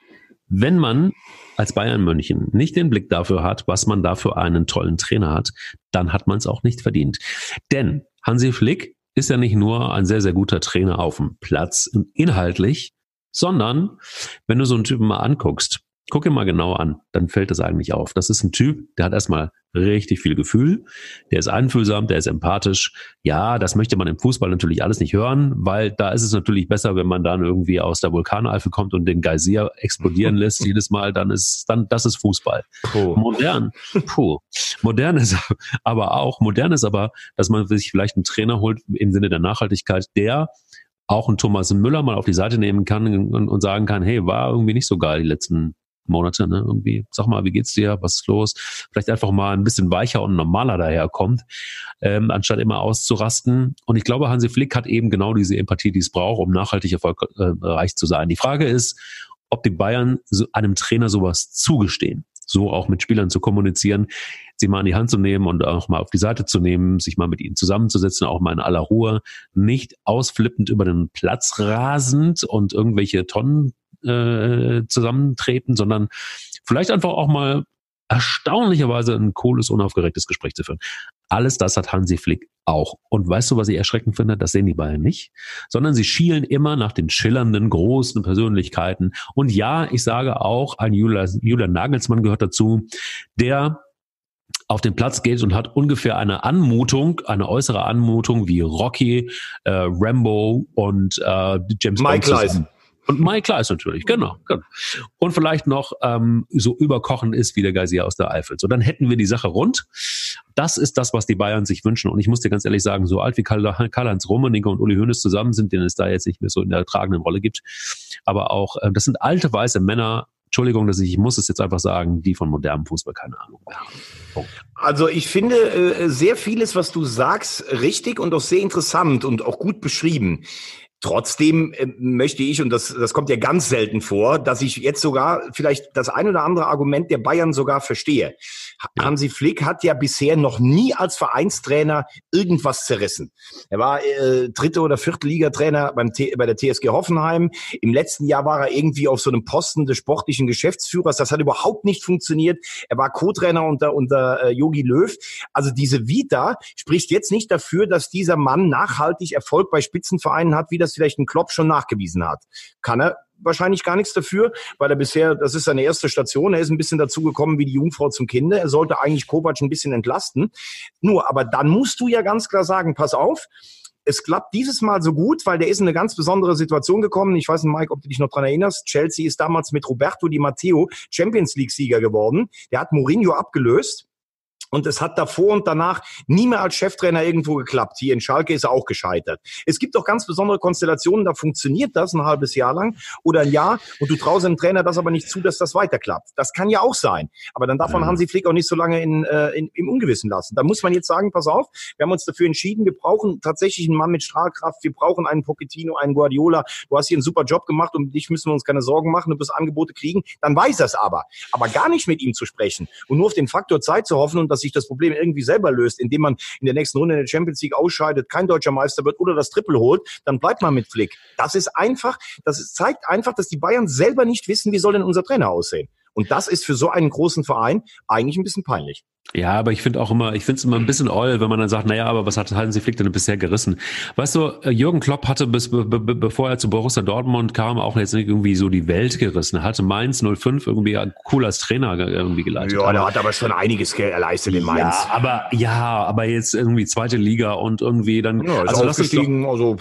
Wenn man als Bayern München nicht den Blick dafür hat, was man da für einen tollen Trainer hat, dann hat man es auch nicht verdient. Denn Hansi Flick ist ja nicht nur ein sehr, sehr guter Trainer auf dem Platz inhaltlich, sondern wenn du so einen Typen mal anguckst, Guck ihn mal genau an, dann fällt es eigentlich auf. Das ist ein Typ, der hat erstmal richtig viel Gefühl, der ist einfühlsam, der ist empathisch. Ja, das möchte man im Fußball natürlich alles nicht hören, weil da ist es natürlich besser, wenn man dann irgendwie aus der Vulkaneifel kommt und den Geysir explodieren lässt jedes Mal, dann ist dann das ist Fußball. Puh. Modern, puh. Modern ist aber auch, modern ist aber, dass man sich vielleicht einen Trainer holt im Sinne der Nachhaltigkeit, der auch einen Thomas Müller mal auf die Seite nehmen kann und sagen kann, hey, war irgendwie nicht so geil die letzten Monate, ne? Irgendwie, sag mal, wie geht's dir? Was ist los? Vielleicht einfach mal ein bisschen weicher und normaler daherkommt, ähm, anstatt immer auszurasten. Und ich glaube, Hansi Flick hat eben genau diese Empathie, die es braucht, um nachhaltig erfolgreich zu sein. Die Frage ist, ob die Bayern einem Trainer sowas zugestehen, so auch mit Spielern zu kommunizieren, sie mal in die Hand zu nehmen und auch mal auf die Seite zu nehmen, sich mal mit ihnen zusammenzusetzen, auch mal in aller Ruhe, nicht ausflippend über den Platz rasend und irgendwelche Tonnen äh, zusammentreten, sondern vielleicht einfach auch mal erstaunlicherweise ein cooles, unaufgeregtes Gespräch zu führen. Alles das hat Hansi Flick auch. Und weißt du, was ich erschreckend finde? Das sehen die Bayern nicht, sondern sie schielen immer nach den schillernden, großen Persönlichkeiten. Und ja, ich sage auch, ein Julian, Julian Nagelsmann gehört dazu, der auf den Platz geht und hat ungefähr eine Anmutung, eine äußere Anmutung wie Rocky, äh, Rambo und äh, James Mike Bond. Und Mike Kleiss natürlich, genau, genau. Und vielleicht noch ähm, so überkochen ist wie der Geysir aus der Eifel. So, dann hätten wir die Sache rund. Das ist das, was die Bayern sich wünschen. Und ich muss dir ganz ehrlich sagen, so alt wie Karl-Heinz Rummenigge und Uli Hoeneß zusammen sind, den es da jetzt nicht mehr so in der tragenden Rolle gibt. Aber auch, äh, das sind alte weiße Männer, Entschuldigung, dass ich, ich muss es jetzt einfach sagen, die von modernem Fußball keine Ahnung mehr haben. Also ich finde äh, sehr vieles, was du sagst, richtig und auch sehr interessant und auch gut beschrieben. Trotzdem äh, möchte ich, und das, das kommt ja ganz selten vor, dass ich jetzt sogar vielleicht das ein oder andere Argument der Bayern sogar verstehe. Ja. Hansi Flick hat ja bisher noch nie als Vereinstrainer irgendwas zerrissen. Er war äh, dritte oder vierte Ligatrainer beim T bei der TSG Hoffenheim. Im letzten Jahr war er irgendwie auf so einem Posten des sportlichen Geschäftsführers. Das hat überhaupt nicht funktioniert. Er war Co-Trainer unter unter Yogi äh, Löw. Also diese Vita spricht jetzt nicht dafür, dass dieser Mann nachhaltig Erfolg bei Spitzenvereinen hat, wie das vielleicht ein Klopp schon nachgewiesen hat. Kann er wahrscheinlich gar nichts dafür, weil er bisher, das ist seine erste Station, er ist ein bisschen dazu gekommen wie die Jungfrau zum Kinde. Er sollte eigentlich Kovac ein bisschen entlasten. Nur, aber dann musst du ja ganz klar sagen, pass auf, es klappt dieses Mal so gut, weil der ist in eine ganz besondere Situation gekommen. Ich weiß nicht, Mike, ob du dich noch dran erinnerst. Chelsea ist damals mit Roberto Di Matteo Champions League Sieger geworden. Der hat Mourinho abgelöst. Und es hat davor und danach nie mehr als Cheftrainer irgendwo geklappt. Hier in Schalke ist er auch gescheitert. Es gibt auch ganz besondere Konstellationen, da funktioniert das ein halbes Jahr lang oder ein Jahr und du traust dem Trainer das aber nicht zu, dass das weiterklappt. Das kann ja auch sein. Aber dann darf man Hansi Flick auch nicht so lange in, äh, in, im Ungewissen lassen. Da muss man jetzt sagen, pass auf, wir haben uns dafür entschieden, wir brauchen tatsächlich einen Mann mit Strahlkraft, wir brauchen einen Pochettino, einen Guardiola. Du hast hier einen super Job gemacht und dich müssen wir uns keine Sorgen machen, du wirst Angebote kriegen. Dann weiß das aber. Aber gar nicht mit ihm zu sprechen und nur auf den Faktor Zeit zu hoffen und dass sich das Problem irgendwie selber löst, indem man in der nächsten Runde in der Champions League ausscheidet, kein deutscher Meister wird oder das Triple holt, dann bleibt man mit Flick. Das ist einfach, das zeigt einfach, dass die Bayern selber nicht wissen, wie soll denn unser Trainer aussehen. Und das ist für so einen großen Verein eigentlich ein bisschen peinlich. Ja, aber ich finde auch immer, ich finde es immer ein bisschen oll, wenn man dann sagt, naja, aber was hat Hansi Flick denn bisher gerissen? Weißt du, äh, Jürgen Klopp hatte bis be, be, bevor er zu Borussia Dortmund kam, auch jetzt nicht irgendwie so die Welt gerissen. Er hatte Mainz 05 irgendwie cool als Trainer irgendwie geleitet. Ja, der hat aber schon einiges geleistet in Mainz. Ja, aber ja, aber jetzt irgendwie zweite Liga und irgendwie dann ja, also lass uns doch, also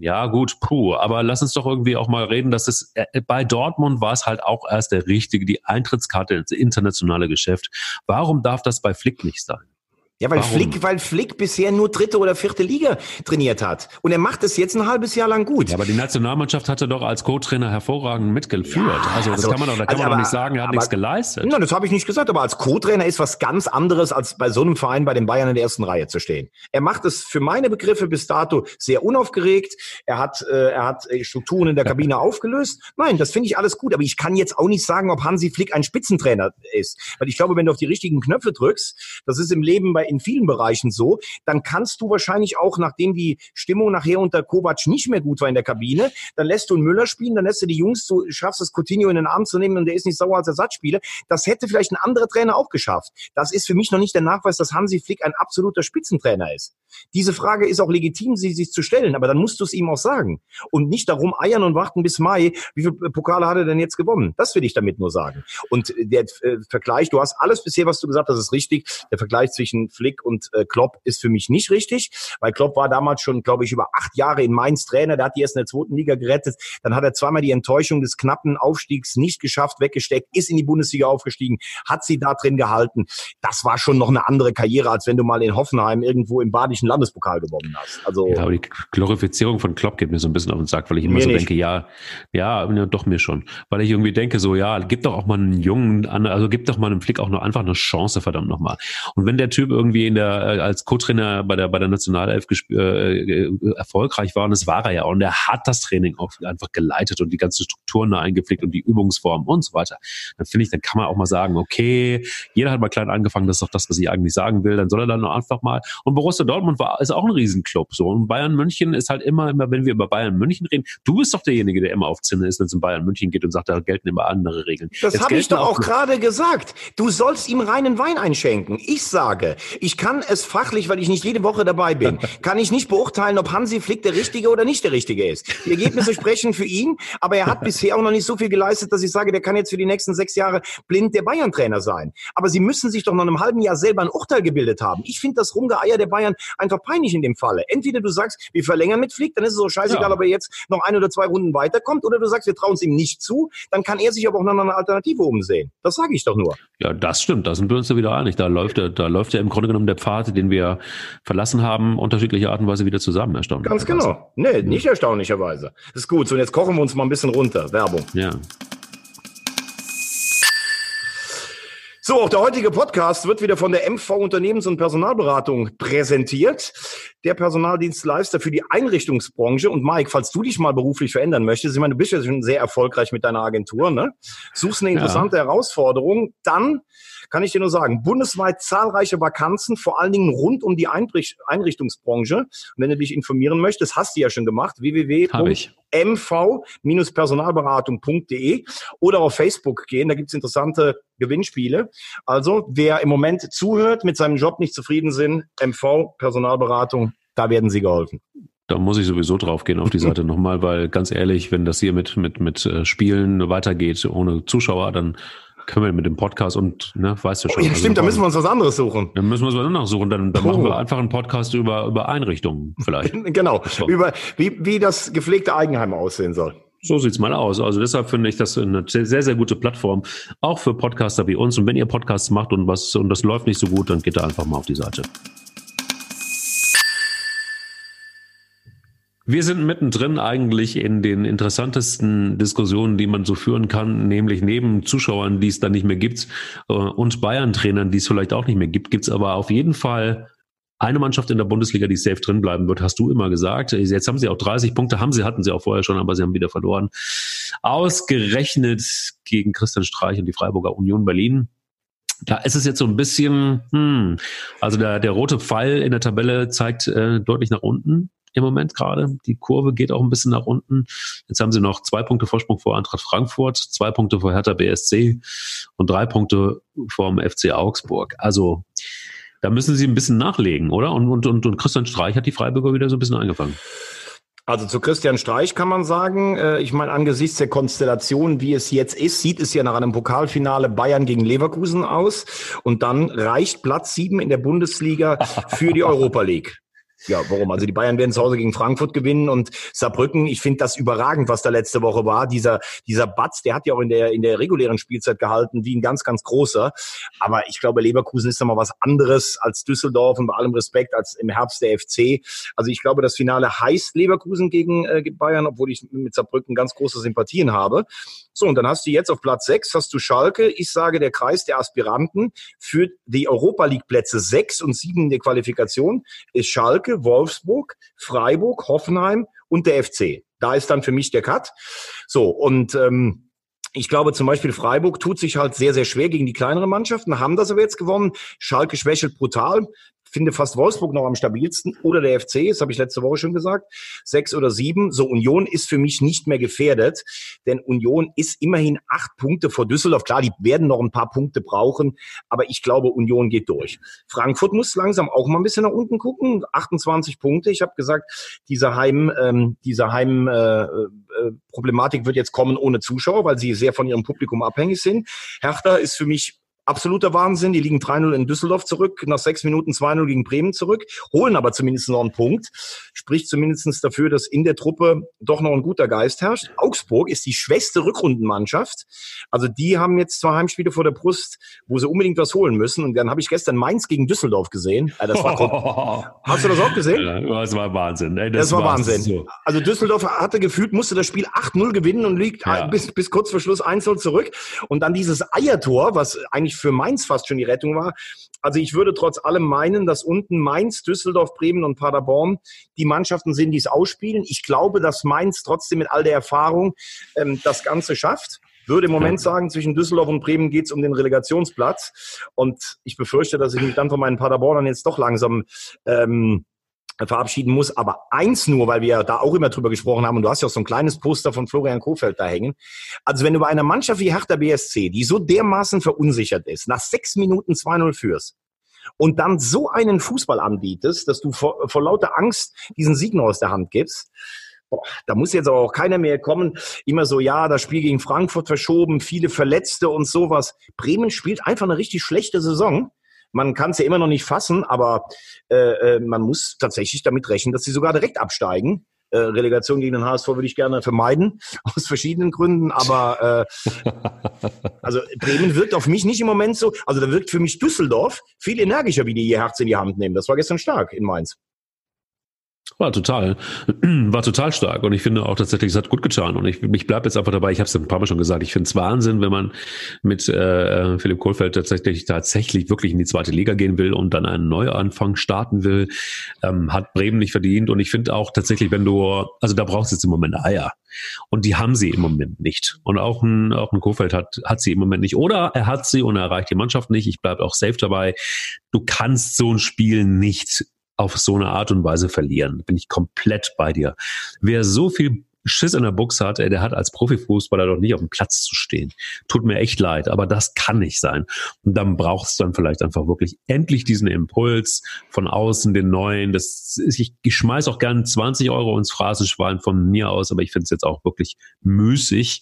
ja, gut, puh, aber lass uns doch irgendwie auch mal reden, dass es äh, bei Dortmund war es halt auch erst der richtige, die Eintrittskarte ins internationale Geschäft. Warum darf das bei Flick nicht sein? Ja, weil Flick, weil Flick bisher nur dritte oder vierte Liga trainiert hat. Und er macht es jetzt ein halbes Jahr lang gut. Ja, aber die Nationalmannschaft hat er doch als Co-Trainer hervorragend mitgeführt. Ja, also, das also, kann man doch, da kann also, man doch nicht sagen, er hat aber, nichts geleistet. Nein, das habe ich nicht gesagt. Aber als Co-Trainer ist was ganz anderes, als bei so einem Verein bei den Bayern in der ersten Reihe zu stehen. Er macht es für meine Begriffe bis dato sehr unaufgeregt. Er hat, äh, er hat äh, Strukturen in der Kabine aufgelöst. Nein, das finde ich alles gut. Aber ich kann jetzt auch nicht sagen, ob Hansi Flick ein Spitzentrainer ist. Weil ich glaube, wenn du auf die richtigen Knöpfe drückst, das ist im Leben bei in vielen Bereichen so, dann kannst du wahrscheinlich auch, nachdem die Stimmung nachher unter Kovac nicht mehr gut war in der Kabine, dann lässt du einen Müller spielen, dann lässt du die Jungs, du schaffst es, Coutinho in den Arm zu nehmen und der ist nicht sauer als Ersatzspieler. Das hätte vielleicht ein anderer Trainer auch geschafft. Das ist für mich noch nicht der Nachweis, dass Hansi Flick ein absoluter Spitzentrainer ist. Diese Frage ist auch legitim, sie sich zu stellen, aber dann musst du es ihm auch sagen. Und nicht darum eiern und warten bis Mai. Wie viele Pokale hat er denn jetzt gewonnen? Das will ich damit nur sagen. Und der äh, Vergleich, du hast alles bisher, was du gesagt hast, ist richtig. Der Vergleich zwischen Flick und äh, Klopp ist für mich nicht richtig, weil Klopp war damals schon, glaube ich, über acht Jahre in Mainz Trainer. Der hat die erst in der zweiten Liga gerettet. Dann hat er zweimal die Enttäuschung des knappen Aufstiegs nicht geschafft, weggesteckt, ist in die Bundesliga aufgestiegen, hat sie da drin gehalten. Das war schon noch eine andere Karriere, als wenn du mal in Hoffenheim irgendwo im badischen Landespokal gewonnen hast. Also ja, aber die Glorifizierung von Klopp geht mir so ein bisschen auf den Sack, weil ich immer so nicht. denke, ja, ja, doch mir schon, weil ich irgendwie denke so, ja, gib doch auch mal einen jungen, also gib doch mal einem Flick auch noch einfach eine Chance, verdammt nochmal. Und wenn der Typ irgendwie in der äh, als Co-Trainer bei der bei der Nationalelf äh, äh, erfolgreich war und das war er ja und er hat das Training auch einfach geleitet und die ganzen Strukturen da eingepflegt und die Übungsform und so weiter, dann finde ich, dann kann man auch mal sagen, okay, jeder hat mal klein angefangen, das ist doch das, was ich eigentlich sagen will, dann soll er dann einfach mal und Borussia Dortmund war ist auch ein Riesenclub so und Bayern München ist halt immer immer wenn wir über Bayern München reden, du bist doch derjenige, der immer auf Zinne ist, wenn es in Bayern München geht und sagt, da gelten immer andere Regeln. Das habe ich doch auch gerade gesagt. Du sollst ihm reinen Wein einschenken. Ich sage, ich kann es fachlich, weil ich nicht jede Woche dabei bin, kann ich nicht beurteilen, ob Hansi Flick der Richtige oder nicht der Richtige ist. Die Ergebnisse sprechen für ihn, aber er hat bisher auch noch nicht so viel geleistet, dass ich sage, der kann jetzt für die nächsten sechs Jahre blind der Bayern-Trainer sein. Aber sie müssen sich doch noch in einem halben Jahr selber ein Urteil gebildet haben. Ich finde das Rumgeeier der Bayern einfach peinlich in dem Falle. Entweder du sagst, wir verlängern mit Flick, dann ist es so scheißegal, ja. ob er jetzt noch ein oder zwei Runden weiterkommt, oder du sagst, wir trauen es ihm nicht zu, dann kann er sich aber auch noch eine Alternative umsehen. Das sage ich doch nur. Ja, das stimmt. Da sind wir uns ja wieder einig. Da läuft, da läuft ja im Grunde genommen der Pfad, den wir verlassen haben, unterschiedliche Art und Weise wieder zusammen. Erstaunlich. Ganz genau. Nee, nicht erstaunlicherweise. Das ist gut. So, und jetzt kochen wir uns mal ein bisschen runter. Werbung. Ja. So, auch der heutige Podcast wird wieder von der MV Unternehmens- und Personalberatung präsentiert. Der Personaldienstleister für die Einrichtungsbranche. Und Mike, falls du dich mal beruflich verändern möchtest, ich meine, du bist ja schon sehr erfolgreich mit deiner Agentur, ne? Suchst eine interessante ja. Herausforderung, dann kann ich dir nur sagen, bundesweit zahlreiche Vakanzen, vor allen Dingen rund um die Einrichtungsbranche. Und wenn du dich informieren möchtest, hast du ja schon gemacht, www.mv-personalberatung.de oder auf Facebook gehen, da gibt's interessante Gewinnspiele. Also, wer im Moment zuhört, mit seinem Job nicht zufrieden sind, MV Personalberatung, da werden Sie geholfen. Da muss ich sowieso drauf gehen auf die Seite nochmal, weil ganz ehrlich, wenn das hier mit, mit, mit äh, Spielen weitergeht ohne Zuschauer, dann können wir mit dem Podcast und, ne, weißt du schon. Oh, ja, stimmt, also, da müssen wir uns was anderes suchen. Dann müssen wir uns was anderes suchen. Dann, dann oh. machen wir einfach einen Podcast über, über Einrichtungen vielleicht. genau, so. über wie, wie das gepflegte Eigenheim aussehen soll. So sieht's mal aus. Also deshalb finde ich das eine sehr, sehr gute Plattform, auch für Podcaster wie uns. Und wenn ihr Podcasts macht und was und das läuft nicht so gut, dann geht da einfach mal auf die Seite. Wir sind mittendrin eigentlich in den interessantesten Diskussionen, die man so führen kann, nämlich neben Zuschauern, die es dann nicht mehr gibt, äh, und Bayern-Trainern, die es vielleicht auch nicht mehr gibt, gibt es aber auf jeden Fall eine Mannschaft in der Bundesliga, die safe drin bleiben wird, hast du immer gesagt. Jetzt haben sie auch 30 Punkte, haben sie, hatten sie auch vorher schon, aber sie haben wieder verloren. Ausgerechnet gegen Christian Streich und die Freiburger Union Berlin. Da ist es jetzt so ein bisschen, hm, also der, der rote Pfeil in der Tabelle zeigt äh, deutlich nach unten im Moment gerade. Die Kurve geht auch ein bisschen nach unten. Jetzt haben sie noch zwei Punkte Vorsprung vor Eintracht Frankfurt, zwei Punkte vor Hertha BSC und drei Punkte vom FC Augsburg. Also da müssen sie ein bisschen nachlegen, oder? Und, und, und, und Christian Streich hat die Freiburger wieder so ein bisschen eingefangen. Also zu Christian Streich kann man sagen, äh, ich meine, angesichts der Konstellation, wie es jetzt ist, sieht es ja nach einem Pokalfinale Bayern gegen Leverkusen aus. Und dann reicht Platz sieben in der Bundesliga für die Europa League. Ja, warum? Also die Bayern werden zu Hause gegen Frankfurt gewinnen und Saarbrücken, ich finde das überragend, was da letzte Woche war. Dieser, dieser Batz, der hat ja auch in der, in der regulären Spielzeit gehalten, wie ein ganz, ganz großer. Aber ich glaube, Leverkusen ist mal was anderes als Düsseldorf und bei allem Respekt als im Herbst der FC. Also ich glaube, das Finale heißt Leverkusen gegen äh, Bayern, obwohl ich mit Saarbrücken ganz große Sympathien habe. So, und dann hast du jetzt auf Platz sechs hast du Schalke. Ich sage, der Kreis der Aspiranten für die Europa League Plätze sechs und sieben in der Qualifikation ist Schalke, Wolfsburg, Freiburg, Hoffenheim und der FC. Da ist dann für mich der Cut. So, und ähm, ich glaube zum Beispiel Freiburg tut sich halt sehr, sehr schwer gegen die kleineren Mannschaften, haben das aber jetzt gewonnen. Schalke schwächelt brutal. Finde fast Wolfsburg noch am stabilsten oder der FC, das habe ich letzte Woche schon gesagt, sechs oder sieben. So, Union ist für mich nicht mehr gefährdet, denn Union ist immerhin acht Punkte vor Düsseldorf. Klar, die werden noch ein paar Punkte brauchen, aber ich glaube, Union geht durch. Frankfurt muss langsam auch mal ein bisschen nach unten gucken, 28 Punkte. Ich habe gesagt, diese Heim, ähm, diese Heim äh, äh, Problematik wird jetzt kommen ohne Zuschauer, weil sie sehr von ihrem Publikum abhängig sind. Hertha ist für mich absoluter Wahnsinn. Die liegen 3-0 in Düsseldorf zurück, nach sechs Minuten 2-0 gegen Bremen zurück, holen aber zumindest noch einen Punkt. Spricht zumindest dafür, dass in der Truppe doch noch ein guter Geist herrscht. Augsburg ist die schwächste Rückrundenmannschaft. Also die haben jetzt zwei Heimspiele vor der Brust, wo sie unbedingt was holen müssen. Und dann habe ich gestern Mainz gegen Düsseldorf gesehen. Ja, das war oh. Hast du das auch gesehen? Das war Wahnsinn. Ey, das, das war Wahnsinn. So. Also Düsseldorf hatte gefühlt, musste das Spiel 8-0 gewinnen und liegt ja. bis, bis kurz vor Schluss 1-0 zurück. Und dann dieses Eiertor, was eigentlich für Mainz Mainz fast schon die Rettung war. Also ich würde trotz allem meinen, dass unten Mainz, Düsseldorf, Bremen und Paderborn die Mannschaften sind, die es ausspielen. Ich glaube, dass Mainz trotzdem mit all der Erfahrung ähm, das Ganze schafft würde im Moment sagen, zwischen Düsseldorf und Bremen geht es um den Relegationsplatz. Und ich befürchte, dass ich mich dann von meinen Paderbornern jetzt doch langsam ähm, verabschieden muss. Aber eins nur, weil wir da auch immer drüber gesprochen haben, und du hast ja auch so ein kleines Poster von Florian Kofeld da hängen. Also wenn du bei einer Mannschaft wie Hertha BSC, die so dermaßen verunsichert ist, nach sechs Minuten 2-0 führst, und dann so einen Fußball anbietest, dass du vor, vor lauter Angst diesen Sieg noch aus der Hand gibst, Boah, da muss jetzt aber auch keiner mehr kommen. Immer so, ja, das Spiel gegen Frankfurt verschoben, viele Verletzte und sowas. Bremen spielt einfach eine richtig schlechte Saison. Man kann es ja immer noch nicht fassen, aber äh, äh, man muss tatsächlich damit rechnen, dass sie sogar direkt absteigen. Äh, Relegation gegen den HSV würde ich gerne vermeiden, aus verschiedenen Gründen, aber äh, also Bremen wirkt auf mich nicht im Moment so, also da wirkt für mich Düsseldorf viel energischer, wie die ihr Herz in die Hand nehmen. Das war gestern stark in Mainz. War total, war total stark und ich finde auch tatsächlich, es hat gut getan und ich, ich bleibe jetzt einfach dabei. Ich habe es ein paar Mal schon gesagt. Ich finde es Wahnsinn, wenn man mit äh, Philipp Kohlfeld tatsächlich tatsächlich wirklich in die zweite Liga gehen will und dann einen Neuanfang starten will, ähm, hat Bremen nicht verdient und ich finde auch tatsächlich, wenn du, also da brauchst du jetzt im Moment Eier und die haben sie im Moment nicht und auch ein auch ein Kohlfeld hat hat sie im Moment nicht oder er hat sie und er erreicht die Mannschaft nicht. Ich bleibe auch safe dabei. Du kannst so ein Spiel nicht auf so eine Art und Weise verlieren. Bin ich komplett bei dir. Wer so viel Schiss in der Box hat, der hat als Profifußballer doch nicht auf dem Platz zu stehen. Tut mir echt leid, aber das kann nicht sein. Und dann brauchst du dann vielleicht einfach wirklich endlich diesen Impuls von außen, den neuen. Das ist, ich, ich schmeiß auch gern 20 Euro ins Phrasenschwein von mir aus, aber ich finde es jetzt auch wirklich müßig.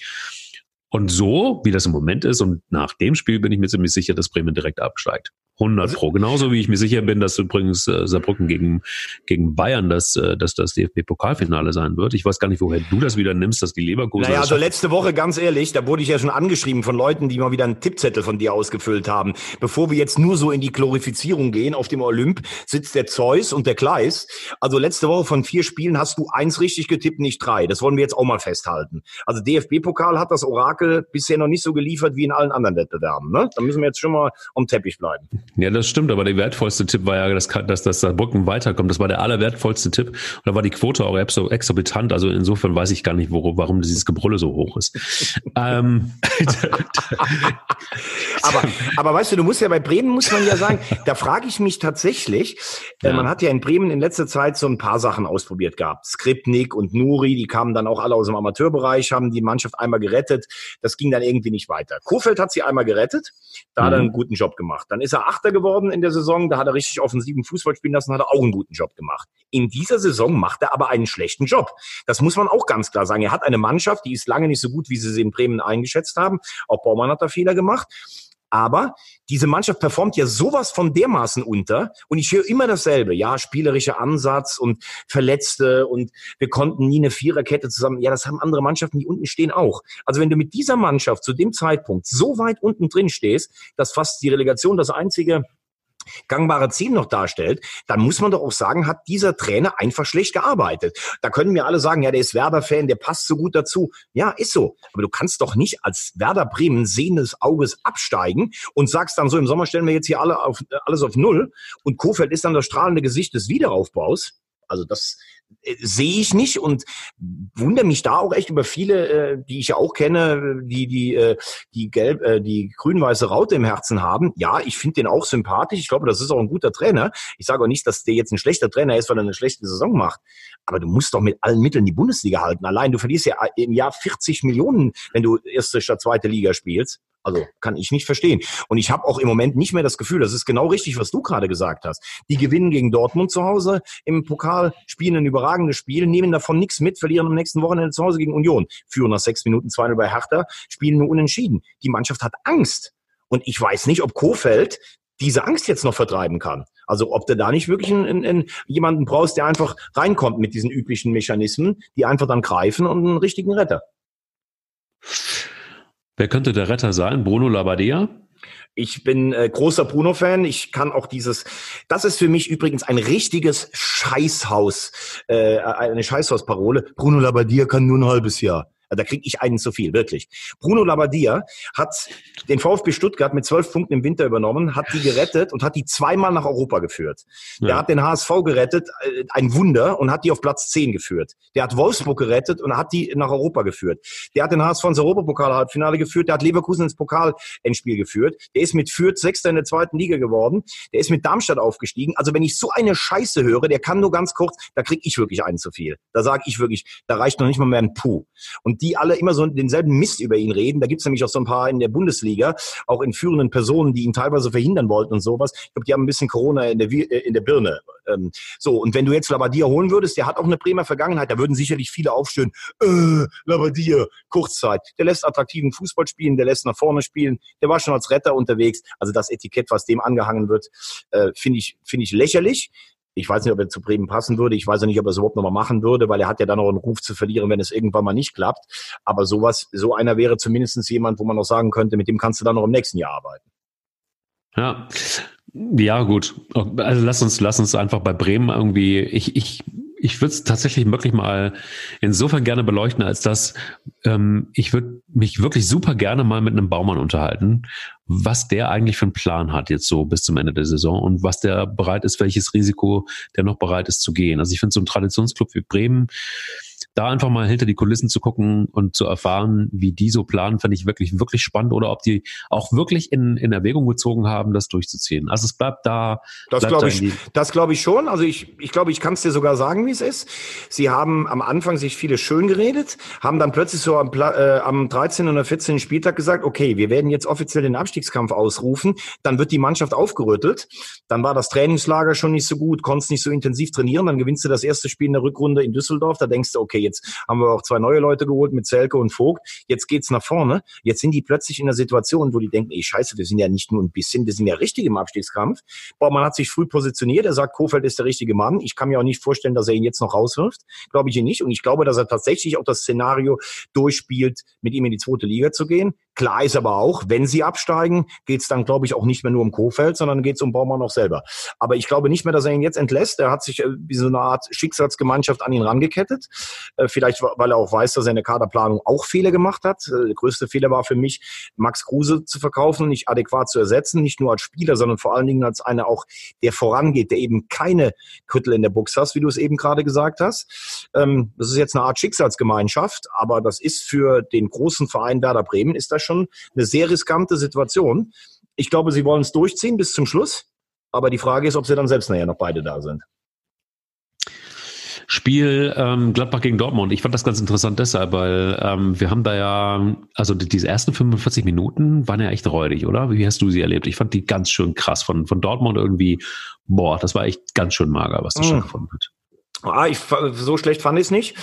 Und so, wie das im Moment ist, und nach dem Spiel bin ich mir ziemlich sicher, dass Bremen direkt absteigt. 100 Pro. Genauso wie ich mir sicher bin, dass übrigens äh, Saarbrücken gegen, gegen Bayern das, äh, dass das DFB-Pokalfinale sein wird. Ich weiß gar nicht, woher du das wieder nimmst, dass die Leverkusen. Naja, also letzte Woche, ganz ehrlich, da wurde ich ja schon angeschrieben von Leuten, die mal wieder einen Tippzettel von dir ausgefüllt haben. Bevor wir jetzt nur so in die Glorifizierung gehen, auf dem Olymp sitzt der Zeus und der Kleis. Also letzte Woche von vier Spielen hast du eins richtig getippt, nicht drei. Das wollen wir jetzt auch mal festhalten. Also DFB-Pokal hat das Orakel bisher noch nicht so geliefert wie in allen anderen Wettbewerben. Ne? Da müssen wir jetzt schon mal am Teppich bleiben. Ja, das stimmt, aber der wertvollste Tipp war ja, dass, dass, dass Saarbrücken weiterkommt. Das war der allerwertvollste Tipp. Und da war die Quote auch exorbitant. Also insofern weiß ich gar nicht, wo, warum dieses Gebrülle so hoch ist. ähm. aber, aber weißt du, du musst ja bei Bremen, muss man ja sagen, da frage ich mich tatsächlich, äh, ja. man hat ja in Bremen in letzter Zeit so ein paar Sachen ausprobiert gehabt. Skripnik und Nuri, die kamen dann auch alle aus dem Amateurbereich, haben die Mannschaft einmal gerettet. Das ging dann irgendwie nicht weiter. Kofeld hat sie einmal gerettet, da mhm. hat er mhm. einen guten Job gemacht. Dann ist er Achter geworden in der Saison, da hat er richtig offensiven Fußball spielen lassen, hat er auch einen guten Job gemacht. In dieser Saison macht er aber einen schlechten Job. Das muss man auch ganz klar sagen. Er hat eine Mannschaft, die ist lange nicht so gut, wie sie sie in Bremen eingeschätzt haben. Auch Baumann hat da Fehler gemacht. Aber diese Mannschaft performt ja sowas von dermaßen unter. Und ich höre immer dasselbe. Ja, spielerischer Ansatz und Verletzte und wir konnten nie eine Viererkette zusammen. Ja, das haben andere Mannschaften, die unten stehen, auch. Also wenn du mit dieser Mannschaft zu dem Zeitpunkt so weit unten drin stehst, dass fast die Relegation das einzige gangbare Ziel noch darstellt, dann muss man doch auch sagen, hat dieser Trainer einfach schlecht gearbeitet. Da können mir alle sagen, ja, der ist Werder-Fan, der passt so gut dazu. Ja, ist so. Aber du kannst doch nicht als Werder Bremen sehendes Auges absteigen und sagst dann so, im Sommer stellen wir jetzt hier alle auf, alles auf Null und Kofeld ist dann das strahlende Gesicht des Wiederaufbaus. Also das äh, sehe ich nicht und wundere mich da auch echt über viele, äh, die ich ja auch kenne, die die äh, die gelb, die grün-weiße Raute im Herzen haben. Ja, ich finde den auch sympathisch. Ich glaube, das ist auch ein guter Trainer. Ich sage auch nicht, dass der jetzt ein schlechter Trainer ist, weil er eine schlechte Saison macht. Aber du musst doch mit allen Mitteln die Bundesliga halten. Allein du verlierst ja im Jahr 40 Millionen, wenn du erste statt zweite Liga spielst. Also kann ich nicht verstehen. Und ich habe auch im Moment nicht mehr das Gefühl, das ist genau richtig, was du gerade gesagt hast. Die gewinnen gegen Dortmund zu Hause im Pokal, spielen ein überragendes Spiel, nehmen davon nichts mit, verlieren am nächsten Wochenende zu Hause gegen Union, führen nach sechs Minuten 2 bei Hertha, spielen nur unentschieden. Die Mannschaft hat Angst. Und ich weiß nicht, ob Kofeld diese Angst jetzt noch vertreiben kann. Also ob du da nicht wirklich einen, einen, jemanden brauchst, der einfach reinkommt mit diesen üblichen Mechanismen, die einfach dann greifen und einen richtigen Retter. Wer könnte der Retter sein? Bruno Labbadia? Ich bin äh, großer Bruno-Fan. Ich kann auch dieses. Das ist für mich übrigens ein richtiges Scheißhaus, äh, eine Scheißhausparole. Bruno Labbadia kann nur ein halbes Jahr. Da kriege ich einen zu viel, wirklich. Bruno Labbadia hat den VfB Stuttgart mit zwölf Punkten im Winter übernommen, hat die gerettet und hat die zweimal nach Europa geführt. Ja. Der hat den HSV gerettet, äh, ein Wunder, und hat die auf Platz zehn geführt. Der hat Wolfsburg gerettet und hat die nach Europa geführt. Der hat den HSV ins Europapokal-Halbfinale geführt, der hat Leverkusen ins Pokal-Endspiel geführt. Der ist mit Fürth Sechster in der zweiten Liga geworden. Der ist mit Darmstadt aufgestiegen. Also wenn ich so eine Scheiße höre, der kann nur ganz kurz, da kriege ich wirklich einen zu viel. Da sage ich wirklich, da reicht noch nicht mal mehr ein Puh. Und die alle immer so denselben Mist über ihn reden. Da gibt's nämlich auch so ein paar in der Bundesliga, auch in führenden Personen, die ihn teilweise verhindern wollten und sowas. Ich glaube, die haben ein bisschen Corona in der, äh, in der Birne. Ähm, so, und wenn du jetzt Labadia holen würdest, der hat auch eine Bremer Vergangenheit, da würden sicherlich viele aufstehen, äh, Labadia, Kurzzeit. Der lässt attraktiven Fußball spielen, der lässt nach vorne spielen, der war schon als Retter unterwegs. Also das Etikett, was dem angehangen wird, äh, finde ich, finde ich lächerlich. Ich weiß nicht, ob er zu Bremen passen würde. Ich weiß auch nicht, ob er es überhaupt nochmal machen würde, weil er hat ja dann noch einen Ruf zu verlieren, wenn es irgendwann mal nicht klappt. Aber sowas, so einer wäre zumindest jemand, wo man noch sagen könnte, mit dem kannst du dann noch im nächsten Jahr arbeiten. Ja. Ja, gut. Also lass uns, lass uns einfach bei Bremen irgendwie, ich, ich ich würde es tatsächlich wirklich mal insofern gerne beleuchten, als dass ähm, ich würde mich wirklich super gerne mal mit einem Baumann unterhalten, was der eigentlich für einen Plan hat jetzt so bis zum Ende der Saison und was der bereit ist, welches Risiko der noch bereit ist zu gehen. Also ich finde so ein Traditionsclub wie Bremen, da einfach mal hinter die Kulissen zu gucken und zu erfahren, wie die so planen, fand ich wirklich, wirklich spannend oder ob die auch wirklich in, in Erwägung gezogen haben, das durchzuziehen. Also es bleibt da. Das glaube ich, das glaube ich schon. Also ich, ich glaube, ich kann es dir sogar sagen, wie es ist. Sie haben am Anfang sich viele schön geredet, haben dann plötzlich so am, äh, am 13. oder 14. Spieltag gesagt, okay, wir werden jetzt offiziell den Abstiegskampf ausrufen. Dann wird die Mannschaft aufgerüttelt. Dann war das Trainingslager schon nicht so gut, konntest nicht so intensiv trainieren. Dann gewinnst du das erste Spiel in der Rückrunde in Düsseldorf. Da denkst du, okay, jetzt haben wir auch zwei neue Leute geholt mit Zelke und Vogt. Jetzt geht's nach vorne. Jetzt sind die plötzlich in einer Situation, wo die denken, ey, scheiße, wir sind ja nicht nur ein bisschen, wir sind ja richtig im Abstiegskampf. Boah, man hat sich früh positioniert. Er sagt, Kofeld ist der richtige Mann. Ich kann mir auch nicht vorstellen, dass er ihn jetzt noch rauswirft. Glaube ich ihn nicht. Und ich glaube, dass er tatsächlich auch das Szenario durchspielt, mit ihm in die zweite Liga zu gehen. Klar ist aber auch, wenn sie absteigen, geht's dann, glaube ich, auch nicht mehr nur um Kofeld, sondern geht's um Baumann noch selber. Aber ich glaube nicht mehr, dass er ihn jetzt entlässt. Er hat sich äh, wie so eine Art Schicksalsgemeinschaft an ihn rangekettet. Äh, vielleicht, weil er auch weiß, dass er in der Kaderplanung auch Fehler gemacht hat. Äh, der größte Fehler war für mich, Max Kruse zu verkaufen, nicht adäquat zu ersetzen, nicht nur als Spieler, sondern vor allen Dingen als einer auch, der vorangeht, der eben keine Kürtel in der Buchs hast, wie du es eben gerade gesagt hast. Ähm, das ist jetzt eine Art Schicksalsgemeinschaft, aber das ist für den großen Verein Werder Bremen, ist das schon eine sehr riskante Situation. Ich glaube, sie wollen es durchziehen bis zum Schluss. Aber die Frage ist, ob sie dann selbst nachher noch beide da sind. Spiel ähm, Gladbach gegen Dortmund. Ich fand das ganz interessant deshalb, weil ähm, wir haben da ja, also die, diese ersten 45 Minuten waren ja echt räudig, oder? Wie hast du sie erlebt? Ich fand die ganz schön krass von, von Dortmund irgendwie, boah, das war echt ganz schön mager, was das mhm. stattgefunden hat. Ah, ich, so schlecht fand ich es nicht.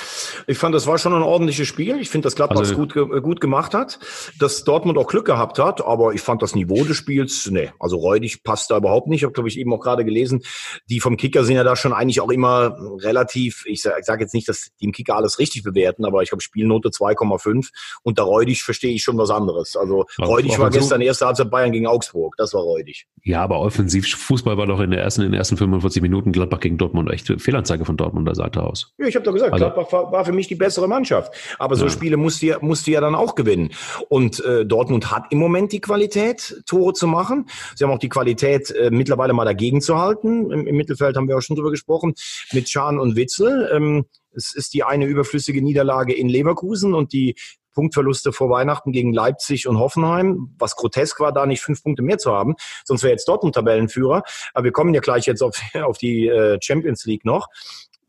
Ich fand, das war schon ein ordentliches Spiel. Ich finde, dass Gladbach also, gut, gut gemacht hat, dass Dortmund auch Glück gehabt hat, aber ich fand das Niveau des Spiels, nee, also räudig passt da überhaupt nicht. Ich habe, glaube ich, eben auch gerade gelesen, die vom Kicker sind ja da schon eigentlich auch immer relativ, ich sage sag jetzt nicht, dass die im Kicker alles richtig bewerten, aber ich habe Spielnote 2,5 und da räudig verstehe ich schon was anderes. Also räudig war gestern erste Halbzeit Bayern gegen Augsburg, das war räudig. Ja, aber offensiv Fußball war doch in der ersten, in den ersten 45 Minuten Gladbach gegen Dortmund echt Fehlanzeige von Dortmund. Dortmunder Seite aus. Ja, ich habe doch gesagt, also, Gladbach war, war, für mich die bessere Mannschaft. Aber so ja. Spiele musst du, ja, musst du ja dann auch gewinnen. Und äh, Dortmund hat im Moment die Qualität, Tore zu machen. Sie haben auch die Qualität, äh, mittlerweile mal dagegen zu halten. Im, Im, Mittelfeld haben wir auch schon drüber gesprochen, mit Schahn und Witzel. Ähm, es ist die eine überflüssige Niederlage in Leverkusen und die Punktverluste vor Weihnachten gegen Leipzig und Hoffenheim, was grotesk war, da nicht fünf Punkte mehr zu haben. Sonst wäre jetzt Dortmund Tabellenführer. Aber wir kommen ja gleich jetzt auf, auf die äh, Champions League noch.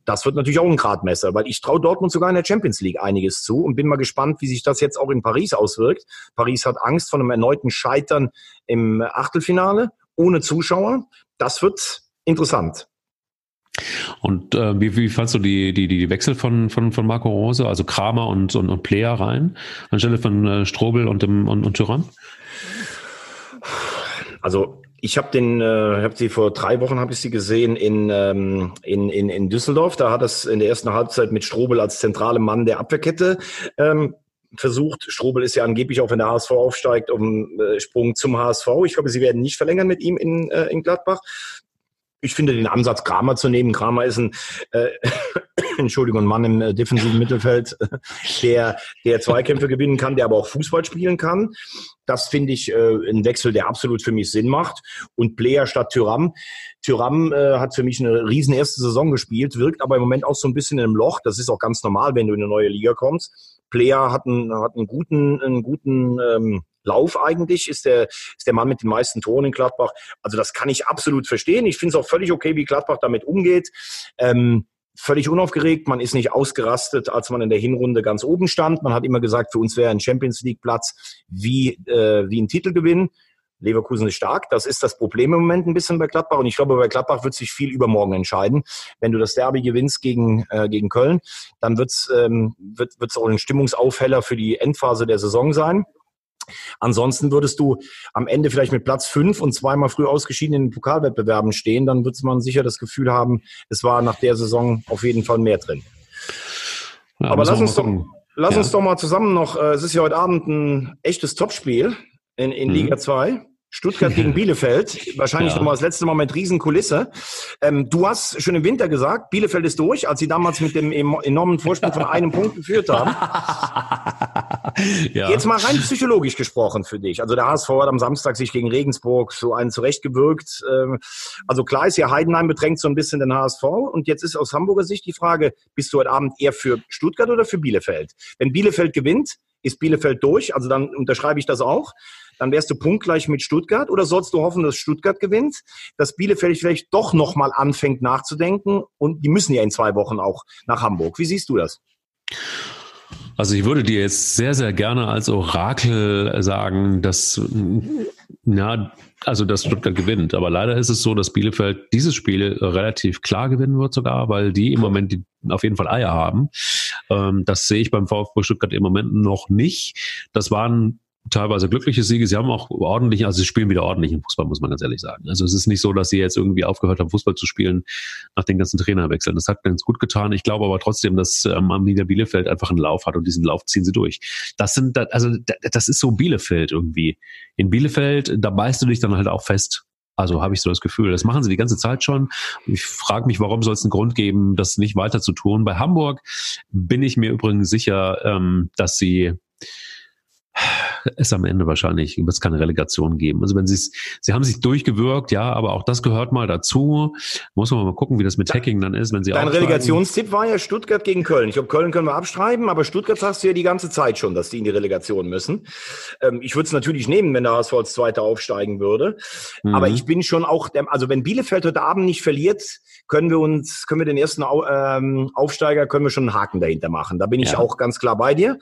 Das wird natürlich auch ein Gradmesser, weil ich traue Dortmund sogar in der Champions League einiges zu und bin mal gespannt, wie sich das jetzt auch in Paris auswirkt. Paris hat Angst vor einem erneuten Scheitern im Achtelfinale ohne Zuschauer. Das wird interessant. Und äh, wie, wie fandst du die, die, die Wechsel von, von, von Marco Rose, also Kramer und, und, und Player rein, anstelle von äh, Strobel und, dem, und, und Tyrann? Also ich habe den, äh, habe sie vor drei Wochen habe ich sie gesehen in, ähm, in, in, in Düsseldorf. Da hat es in der ersten Halbzeit mit Strobel als zentrale Mann der Abwehrkette ähm, versucht. Strobel ist ja angeblich auch, wenn der HSV aufsteigt, um äh, Sprung zum HSV. Ich glaube, sie werden nicht verlängern mit ihm in, äh, in Gladbach ich finde den Ansatz, Kramer zu nehmen. Kramer ist ein, äh, Entschuldigung, Mann im äh, defensiven Mittelfeld, der, der Zweikämpfe gewinnen kann, der aber auch Fußball spielen kann. Das finde ich äh, ein Wechsel, der absolut für mich Sinn macht. Und Player statt Tyram. Tyram äh, hat für mich eine riesen erste Saison gespielt, wirkt aber im Moment auch so ein bisschen in einem Loch. Das ist auch ganz normal, wenn du in eine neue Liga kommst. Player hat einen, hat einen guten, einen guten ähm, Lauf eigentlich, ist der, ist der Mann mit den meisten Toren in Gladbach. Also das kann ich absolut verstehen. Ich finde es auch völlig okay, wie Gladbach damit umgeht. Ähm, völlig unaufgeregt, man ist nicht ausgerastet, als man in der Hinrunde ganz oben stand. Man hat immer gesagt, für uns wäre ein Champions League Platz wie, äh, wie ein Titelgewinn. Leverkusen ist stark. Das ist das Problem im Moment ein bisschen bei Gladbach. Und ich glaube, bei Gladbach wird sich viel übermorgen entscheiden. Wenn du das Derby gewinnst gegen, äh, gegen Köln, dann wird's, ähm, wird es auch ein Stimmungsaufheller für die Endphase der Saison sein. Ansonsten würdest du am Ende vielleicht mit Platz fünf und zweimal früh ausgeschieden in den Pokalwettbewerben stehen, dann wird man sicher das Gefühl haben, es war nach der Saison auf jeden Fall mehr drin. Ja, Aber lass uns, doch, lass ja. uns doch mal zusammen noch, äh, es ist ja heute Abend ein echtes Topspiel in, in mhm. Liga 2. Stuttgart gegen Bielefeld, wahrscheinlich ja. nochmal das letzte Mal mit Riesenkulisse. Ähm, du hast schon im Winter gesagt, Bielefeld ist durch, als sie damals mit dem enormen Vorsprung von einem Punkt geführt haben. ja. Jetzt mal rein psychologisch gesprochen für dich. Also der HSV hat am Samstag sich gegen Regensburg so einen zurechtgewirkt. Ähm, also klar ist ja Heidenheim bedrängt so ein bisschen den HSV. Und jetzt ist aus Hamburger Sicht die Frage, bist du heute Abend eher für Stuttgart oder für Bielefeld? Wenn Bielefeld gewinnt, ist Bielefeld durch, also dann unterschreibe ich das auch dann wärst du punktgleich mit Stuttgart oder sollst du hoffen, dass Stuttgart gewinnt, dass Bielefeld vielleicht doch nochmal anfängt nachzudenken und die müssen ja in zwei Wochen auch nach Hamburg. Wie siehst du das? Also ich würde dir jetzt sehr, sehr gerne als Orakel sagen, dass, ja, also dass Stuttgart gewinnt. Aber leider ist es so, dass Bielefeld dieses Spiel relativ klar gewinnen wird sogar, weil die im Moment die auf jeden Fall Eier haben. Ähm, das sehe ich beim VfB Stuttgart im Moment noch nicht. Das waren teilweise glückliche Siege. Sie haben auch ordentlich, also sie spielen wieder ordentlich im Fußball, muss man ganz ehrlich sagen. Also es ist nicht so, dass sie jetzt irgendwie aufgehört haben, Fußball zu spielen nach den ganzen Trainerwechseln. Das hat ganz gut getan. Ich glaube aber trotzdem, dass ähm, Arminia Bielefeld einfach einen Lauf hat und diesen Lauf ziehen sie durch. Das sind, also das ist so Bielefeld irgendwie. In Bielefeld, da beißt du dich dann halt auch fest. Also habe ich so das Gefühl. Das machen sie die ganze Zeit schon. Ich frage mich, warum soll es einen Grund geben, das nicht weiter zu tun. Bei Hamburg bin ich mir übrigens sicher, ähm, dass sie es am Ende wahrscheinlich wird es keine Relegation geben. Also wenn sie es, sie haben sich durchgewirkt, ja, aber auch das gehört mal dazu. Muss man mal gucken, wie das mit Hacking dann ist, wenn sie Dein Relegationstipp war ja Stuttgart gegen Köln. Ich glaube, Köln können wir abschreiben, aber Stuttgart sagst du ja die ganze Zeit schon, dass die in die Relegation müssen. Ähm, ich würde es natürlich nehmen, wenn der HSV als Zweiter aufsteigen würde. Mhm. Aber ich bin schon auch, der, also wenn Bielefeld heute Abend nicht verliert, können wir uns, können wir den ersten ähm, Aufsteiger, können wir schon einen Haken dahinter machen. Da bin ich ja. auch ganz klar bei dir.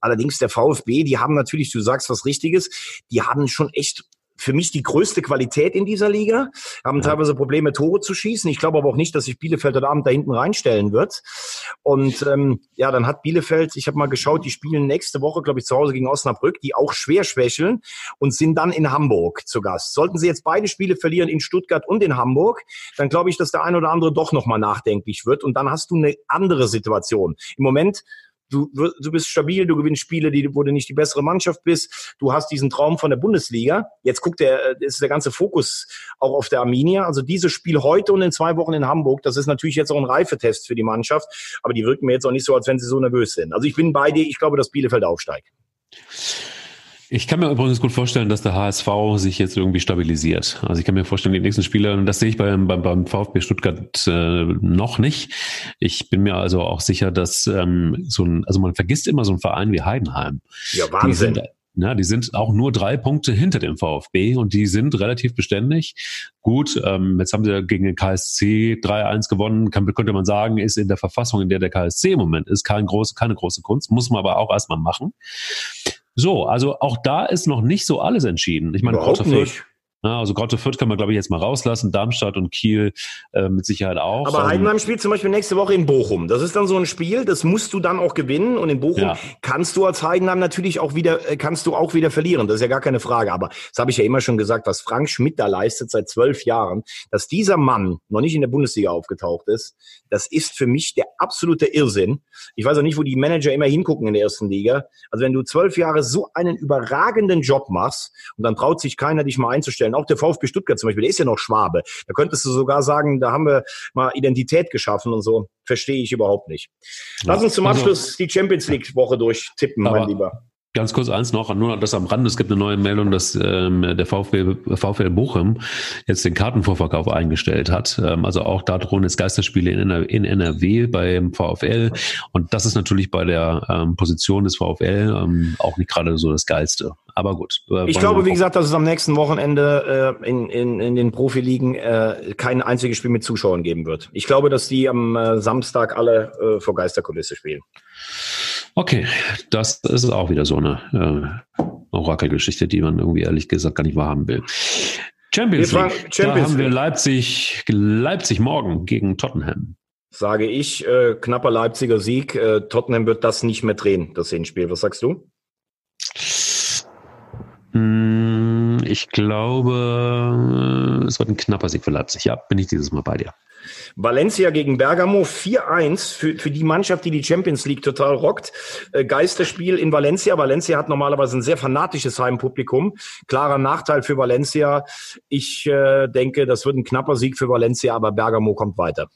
Allerdings der VfB, die haben natürlich, du sagst was Richtiges, die haben schon echt für mich die größte Qualität in dieser Liga, haben ja. teilweise Probleme, Tore zu schießen. Ich glaube aber auch nicht, dass sich Bielefeld heute Abend da hinten reinstellen wird. Und ähm, ja, dann hat Bielefeld, ich habe mal geschaut, die spielen nächste Woche, glaube ich, zu Hause gegen Osnabrück, die auch schwer schwächeln und sind dann in Hamburg zu Gast. Sollten sie jetzt beide Spiele verlieren in Stuttgart und in Hamburg, dann glaube ich, dass der ein oder andere doch nochmal nachdenklich wird. Und dann hast du eine andere Situation. Im Moment du, du bist stabil, du gewinnst Spiele, die, wo du nicht die bessere Mannschaft bist. Du hast diesen Traum von der Bundesliga. Jetzt guckt der, ist der ganze Fokus auch auf der Arminia. Also dieses Spiel heute und in zwei Wochen in Hamburg, das ist natürlich jetzt auch ein Reifetest für die Mannschaft. Aber die wirken mir jetzt auch nicht so, als wenn sie so nervös sind. Also ich bin bei dir. Ich glaube, dass Bielefeld aufsteigt. Ich kann mir übrigens gut vorstellen, dass der HSV sich jetzt irgendwie stabilisiert. Also ich kann mir vorstellen, die nächsten Spiele, das sehe ich beim, beim, beim VfB Stuttgart äh, noch nicht. Ich bin mir also auch sicher, dass ähm, so ein, also man vergisst immer so einen Verein wie Heidenheim. Ja, Wahnsinn. Die sind, na, die sind auch nur drei Punkte hinter dem VfB und die sind relativ beständig. Gut, ähm, jetzt haben sie gegen den KSC 3-1 gewonnen, kann, könnte man sagen, ist in der Verfassung, in der der KSC im Moment ist, kein groß, keine große Kunst, muss man aber auch erstmal machen. So, also auch da ist noch nicht so alles entschieden. Ich meine, Überhaupt nicht. Ja, also Grotte Fürth kann man, glaube ich, jetzt mal rauslassen. Darmstadt und Kiel äh, mit Sicherheit auch. Aber Heidenheim spielt zum Beispiel nächste Woche in Bochum. Das ist dann so ein Spiel, das musst du dann auch gewinnen. Und in Bochum ja. kannst du als Heidenheim natürlich auch wieder, äh, kannst du auch wieder verlieren. Das ist ja gar keine Frage. Aber das habe ich ja immer schon gesagt, was Frank Schmidt da leistet seit zwölf Jahren, dass dieser Mann noch nicht in der Bundesliga aufgetaucht ist, das ist für mich der absolute Irrsinn. Ich weiß auch nicht, wo die Manager immer hingucken in der ersten Liga. Also wenn du zwölf Jahre so einen überragenden Job machst und dann traut sich keiner, dich mal einzustellen, auch der VfB Stuttgart zum Beispiel, der ist ja noch Schwabe. Da könntest du sogar sagen, da haben wir mal Identität geschaffen und so. Verstehe ich überhaupt nicht. Lass uns zum also Abschluss die Champions League Woche durchtippen, mein Lieber. Ganz kurz eins noch, nur das am Rand. Es gibt eine neue Meldung, dass ähm, der VfL, VfL Bochum jetzt den Kartenvorverkauf eingestellt hat. Ähm, also auch da drohen jetzt Geisterspiele in, NRW, in NRW beim VfL. Und das ist natürlich bei der ähm, Position des VfL ähm, auch nicht gerade so das Geilste. Aber gut. Äh, ich glaube, wie gesagt, dass es am nächsten Wochenende äh, in, in, in den Profiligen äh, kein einziges Spiel mit Zuschauern geben wird. Ich glaube, dass die am äh, Samstag alle äh, vor Geisterkulisse spielen. Okay, das ist auch wieder so eine äh, Orakelgeschichte, die man irgendwie ehrlich gesagt gar nicht wahrhaben will. Champions League. Champions da haben wir Leipzig, Leipzig morgen gegen Tottenham. Sage ich, äh, knapper Leipziger Sieg. Äh, Tottenham wird das nicht mehr drehen, das Hinspiel. Was sagst du? Hm, ich glaube, es wird ein knapper Sieg für Leipzig. Ja, bin ich dieses Mal bei dir. Valencia gegen Bergamo 4-1 für, für die Mannschaft, die die Champions League total rockt. Äh, Geisterspiel in Valencia. Valencia hat normalerweise ein sehr fanatisches Heimpublikum. Klarer Nachteil für Valencia. Ich äh, denke, das wird ein knapper Sieg für Valencia, aber Bergamo kommt weiter.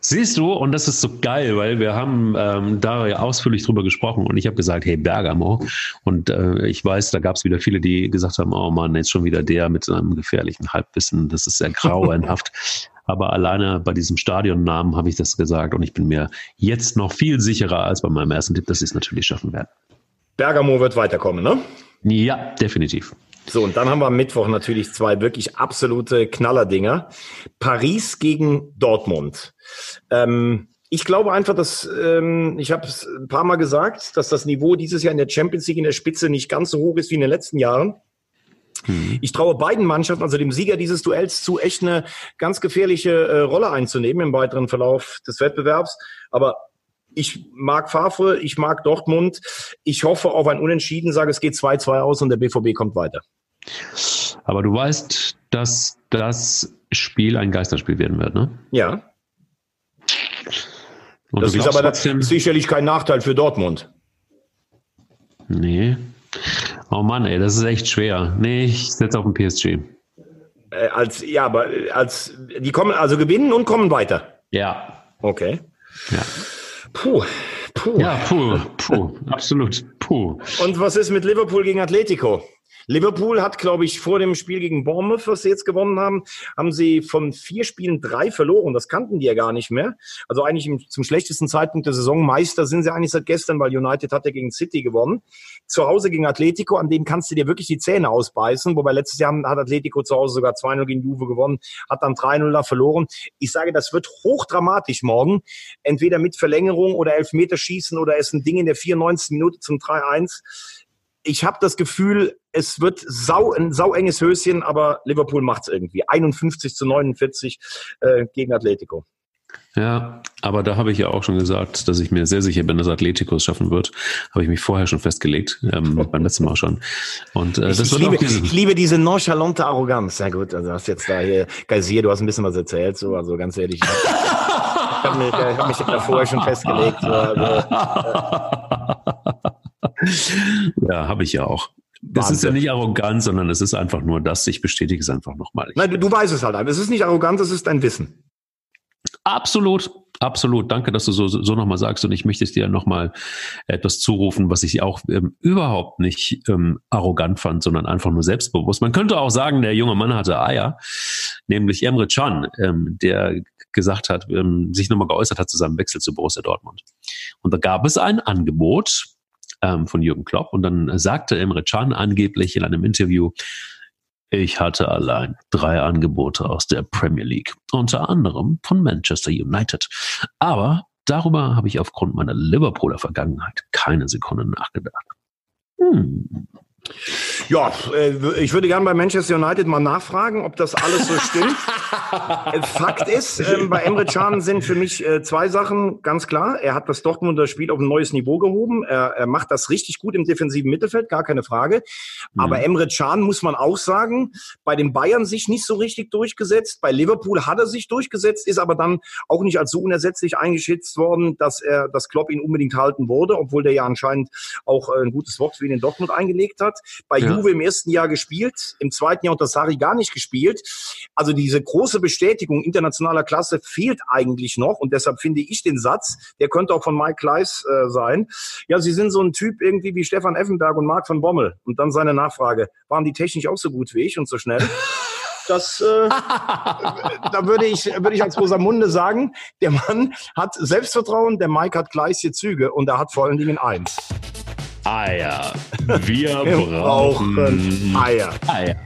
Siehst du, und das ist so geil, weil wir haben ähm, da ja ausführlich drüber gesprochen und ich habe gesagt, hey, Bergamo. Und äh, ich weiß, da gab es wieder viele, die gesagt haben, oh Mann, jetzt schon wieder der mit einem gefährlichen Halbwissen. Das ist sehr grauenhaft. Aber alleine bei diesem Stadionnamen habe ich das gesagt und ich bin mir jetzt noch viel sicherer als bei meinem ersten Tipp, dass sie es natürlich schaffen werden. Bergamo wird weiterkommen, ne? Ja, definitiv. So, und dann haben wir am Mittwoch natürlich zwei wirklich absolute Knallerdinger. Paris gegen Dortmund. Ähm, ich glaube einfach, dass ähm, ich habe es ein paar Mal gesagt, dass das Niveau dieses Jahr in der Champions League in der Spitze nicht ganz so hoch ist wie in den letzten Jahren. Mhm. Ich traue beiden Mannschaften, also dem Sieger dieses Duells, zu, echt eine ganz gefährliche äh, Rolle einzunehmen im weiteren Verlauf des Wettbewerbs. Aber ich mag Favre, ich mag Dortmund. Ich hoffe auf ein Unentschieden, sage es geht 2-2 aus und der BVB kommt weiter. Aber du weißt, dass das Spiel ein Geisterspiel werden wird, ne? Ja. Und das ist aber trotzdem, sicherlich kein Nachteil für Dortmund. Nee, Oh Mann, ey, das ist echt schwer. Nee, ich setze auf den PSG. Äh, als, ja, aber als, die kommen, also gewinnen und kommen weiter. Ja. Okay. Ja. Puh. Puh. Ja, puh, puh, absolut, puh. Und was ist mit Liverpool gegen Atletico? Liverpool hat, glaube ich, vor dem Spiel gegen Bournemouth, was sie jetzt gewonnen haben, haben sie von vier Spielen drei verloren. Das kannten die ja gar nicht mehr. Also eigentlich im, zum schlechtesten Zeitpunkt der Saison. Meister sind sie eigentlich seit gestern, weil United hat ja gegen City gewonnen. Zu Hause gegen Atletico, an dem kannst du dir wirklich die Zähne ausbeißen. Wobei letztes Jahr hat Atletico zu Hause sogar 2-0 gegen Juve gewonnen, hat dann 3-0 da verloren. Ich sage, das wird hochdramatisch morgen. Entweder mit Verlängerung oder Elfmeterschießen oder es ein Ding in der 94. Minute zum 3-1 ich habe das Gefühl, es wird sau, ein sauenges Höschen, aber Liverpool macht es irgendwie. 51 zu 49 äh, gegen Atletico. Ja, aber da habe ich ja auch schon gesagt, dass ich mir sehr sicher bin, dass Atletico es schaffen wird. Habe ich mich vorher schon festgelegt, ähm, beim letzten Mal schon. Und äh, das ich, wird ich, liebe, ich liebe diese nonchalante Arroganz. Sehr gut, also hast jetzt da hier, Geisier, du hast ein bisschen was erzählt, so, also ganz ehrlich. habe mich, ich hab mich da vorher schon festgelegt. So, also, ja, habe ich ja auch. Das ist ja nicht arrogant, sondern es ist einfach nur das, ich bestätige es einfach nochmal. Nein, du, du weißt es halt. Es ist nicht arrogant, es ist dein Wissen. Absolut, absolut. Danke, dass du so, so nochmal sagst. Und ich möchte dir nochmal etwas zurufen, was ich auch ähm, überhaupt nicht ähm, arrogant fand, sondern einfach nur selbstbewusst. Man könnte auch sagen, der junge Mann hatte Eier, nämlich Emre Can, ähm, der gesagt hat, ähm, sich nochmal geäußert hat zu seinem Wechsel zu Borussia Dortmund. Und da gab es ein Angebot ähm, von Jürgen Klopp und dann sagte Emre Can angeblich in einem Interview, ich hatte allein drei Angebote aus der Premier League, unter anderem von Manchester United. Aber darüber habe ich aufgrund meiner Liverpooler Vergangenheit keine Sekunde nachgedacht. Hm. Ja, äh, ich würde gerne bei Manchester United mal nachfragen, ob das alles so stimmt. Äh, Fakt ist, ähm, bei Emre Can sind für mich äh, zwei Sachen ganz klar. Er hat das Dortmunder Spiel auf ein neues Niveau gehoben. Er, er macht das richtig gut im defensiven Mittelfeld, gar keine Frage. Aber mhm. Emre Can muss man auch sagen, bei den Bayern sich nicht so richtig durchgesetzt. Bei Liverpool hat er sich durchgesetzt, ist aber dann auch nicht als so unersetzlich eingeschätzt worden, dass er das Klopp ihn unbedingt halten wurde, obwohl der ja anscheinend auch ein gutes Wort für ihn in Dortmund eingelegt hat hat. Bei ja. Juve im ersten Jahr gespielt, im zweiten Jahr unter Sari gar nicht gespielt. Also diese große Bestätigung internationaler Klasse fehlt eigentlich noch und deshalb finde ich den Satz, der könnte auch von Mike Kleiss äh, sein. Ja, sie sind so ein Typ irgendwie wie Stefan Effenberg und Marc von Bommel. Und dann seine Nachfrage, waren die technisch auch so gut wie ich und so schnell? Das, äh, da würde ich, würde ich als Rosamunde sagen, der Mann hat Selbstvertrauen, der Mike hat gleiche Züge und er hat vor allen Dingen eins. Eier. Wir, Wir brauchen, brauchen Eier. Eier.